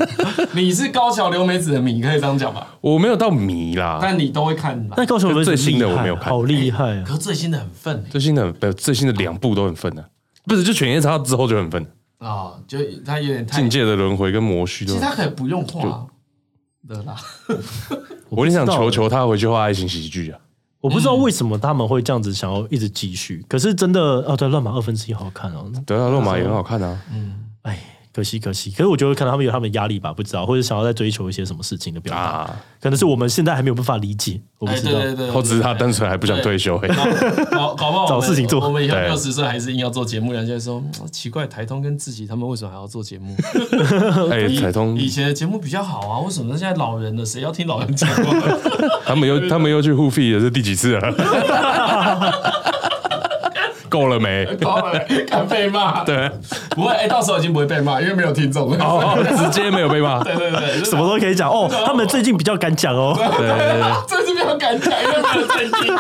你是高桥留美子的迷，可以这样讲吧？我没有到迷啦，但你都会看吧。但高雄就最新的我没有看好厉害啊！可是最新的很愤最新的不最新的两部都很愤的，不是就犬夜叉之后就很愤啊，就他有点太境界的轮回跟魔虚都其实，他可以不用画的啦。我很想求求他回去画爱情喜剧啊。我不知道为什么他们会这样子想要一直继续，可是真的哦，对，乱码二分之一好看哦。对啊，乱码也很好看啊。嗯哎，可惜可惜。可是我觉得可能他们有他们的压力吧，不知道，或者想要再追求一些什么事情的表达，啊，可能是我们现在还没有办法理解。我不哎，知道。对对对，或者是他单纯还不想退休。嘿搞搞不好找事情做我们以后对六十岁还是硬要做节目，人家就说嗯奇怪，台通跟自己他们为什么还要做节目？哎，以彩通以前的节目比较好啊，为什么现在老人了，谁要听老人讲话？他们又他们又去互 f 了，这第几次了？够了没？够了，敢被骂？对，不会，哎，到时候已经不会被骂，因为没有听众了。哦，直接没有被骂。对对对，什么都可以讲哦。他们最近比较敢讲哦。对 对对，这是没有敢讲，因为没有在听。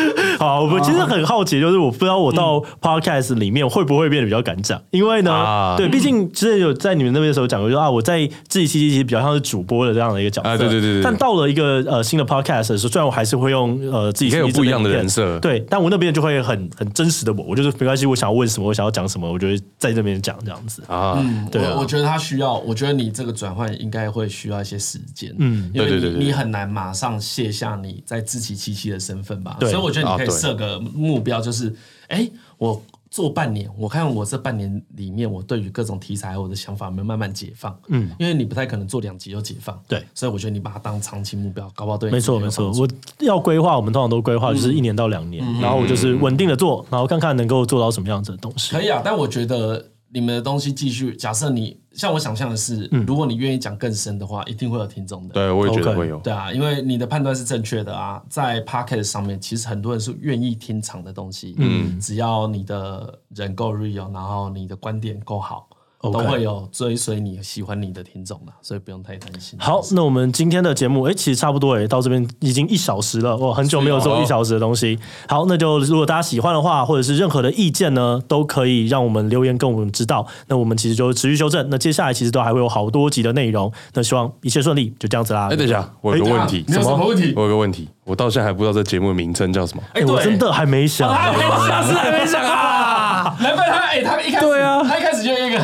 好，我其实很好奇，就是我不知道我到 podcast 里面会不会变得比较敢讲，因为呢，啊。对，毕竟之前有在你们那边的时候讲过，说啊，我在自己七七其实比较像是主播的这样的一个角色，啊对对对对但到了一个呃新的 podcast 的时候，虽然我还是会用呃自己你可以有不一样的这个人设对，但我那边就会很很真实的我，我就是没关系，我想要问什么，我想要讲什么，我就会在这边讲这样子。啊，对啊。我我觉得他需要，我觉得你这个转换应该会需要一些时间，嗯。因为对对对对你你很难马上卸下你在自欺欺欺的身份吧，对。所以我觉得你可以设个目标，就是哎，我做半年，我看我这半年里面，我对于各种题材我的想法有没有慢慢解放，嗯，因为你不太可能做两集就解放，对。所以我觉得你把它当长期目标，搞不好对你没错没错，我要规划，我们通常都规划就是一年到两年，然后我就是稳定的做，然后看看能够做到什么样子的东西。可以啊，但我觉得你们的东西继续，假设你像我想象的是，如果你愿意讲更深的话，一定会有听众的。对，我也觉得 OK 会有。对啊，因为你的判断是正确的啊，在 p o c k e t 上面，其实很多人是愿意听长的东西，嗯，只要你的人够 real，然后你的观点够好。都会有追随你喜欢你的听众嘛，所以不用太担心。好，那我们今天的节目，哎，其实差不多，哎，到这边已经一小时了，我，很久没有做一小时的东西。好，那就如果大家喜欢的话，或者是任何的意见呢，都可以让我们留言跟我们知道。那我们其实就持续修正。那接下来其实都还会有好多集的内容。那希望一切顺利，就这样子啦。哎，等一下，我有个问题，你有什么问题？我有个问题，我到现在还不知道这节目的名称叫什么。哎，我真的还没想，他没想，是还没想啊！难怪他，哎，他一开始，对啊他一开始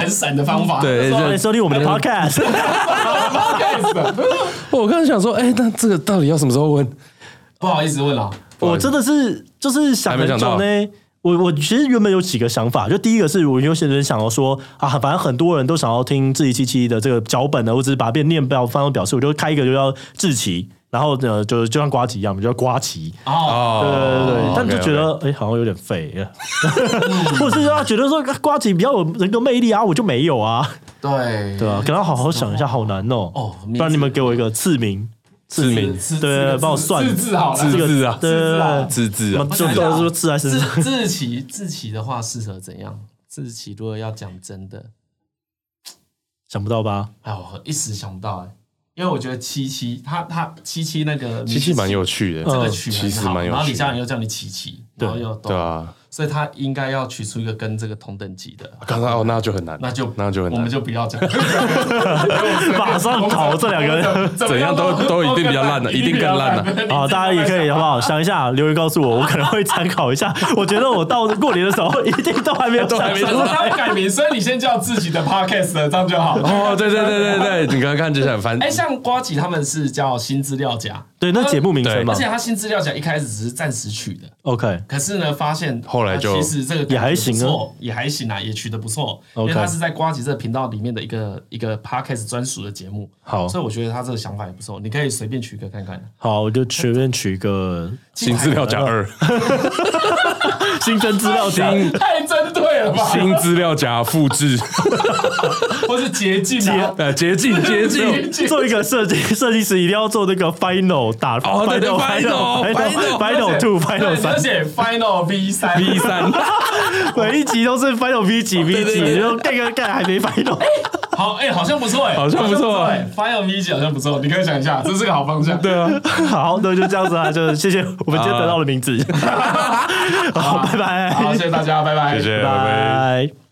很闪的方法，对欢迎收听我们的 podcast。Podcast 我刚才想说，哎，那这个到底要什么时候问？不好意思问了。我真的是就是想很久呢。我我其实原本有几个想法，就第一个是我有些人想要说啊，反正很多人都想要听志一七七的这个脚本呢，我只是把它变念标方表示，我就开一个就叫志祺，然后呢就就像瓜吉一样，就叫瓜吉。哦，对对对，但就觉得哎好像有点废，或者是他觉得说瓜吉比较有人格魅力啊，我就没有啊，对。对啊，可能好好想一下，好难哦。哦不然你们给我一个次名。字名。字对，帮我算。字字好了，字字啊，对对对，字字啊，就都是说字还是自自奇自奇的话适合怎样？自奇如果要讲真的，想不到吧？哎，我一时想不到哎，因为我觉得七七他他七七那个七七蛮有趣的，这个曲其实很好，然后李。佳颖又叫你七七，然后又对啊，所以他应该要取出一个跟这个同等级的，刚刚哦，那就很难，那就那就很难，我们就不要讲，马上逃这两个人。怎怎样都都一定比较烂的一定更烂的啊！大家也可以好不好？想一下，留言告诉我，我可能会参考一下。我觉得我到过年的时候一定都还没有，都还没想说他要改名，所以你先叫自己的 podcast 这样就好。了。哦，对对对对对，你刚刚看就想翻。哎，，像瓜吉他们是叫新资料夹，对，那节目名称嘛。而且。他新资料夹一开始只是暂时取的，OK，可是呢，发现后来就其实这个也还行啊，也还行啊，也取得不错。因 OK 为他是在瓜吉这个频道里面的一个一个 podcast 专属的节目，好所以我觉得他这个想法也不错。你可以随便取一个看看。好，我就随便取一个新资料夹二，新增资料夹。太针对了吧？新资料夹复制，或是捷径啊？呃，捷径 捷径。做一个设计，设计师一定要做那个 final 打哦对对 final final，final final two final 三而，且 Final V 三 V 三，每一集都是 final V 几 V 几，就盖个盖还没 final。好，哎，好像不错哎，好像不错哎，Final V 几好像不错，你可以想一下，这是个好方向。对啊，好，那就这样子啊，就谢谢我们今天得到的名字。好，拜拜，好，谢谢大家，拜拜，谢谢，拜拜。拜。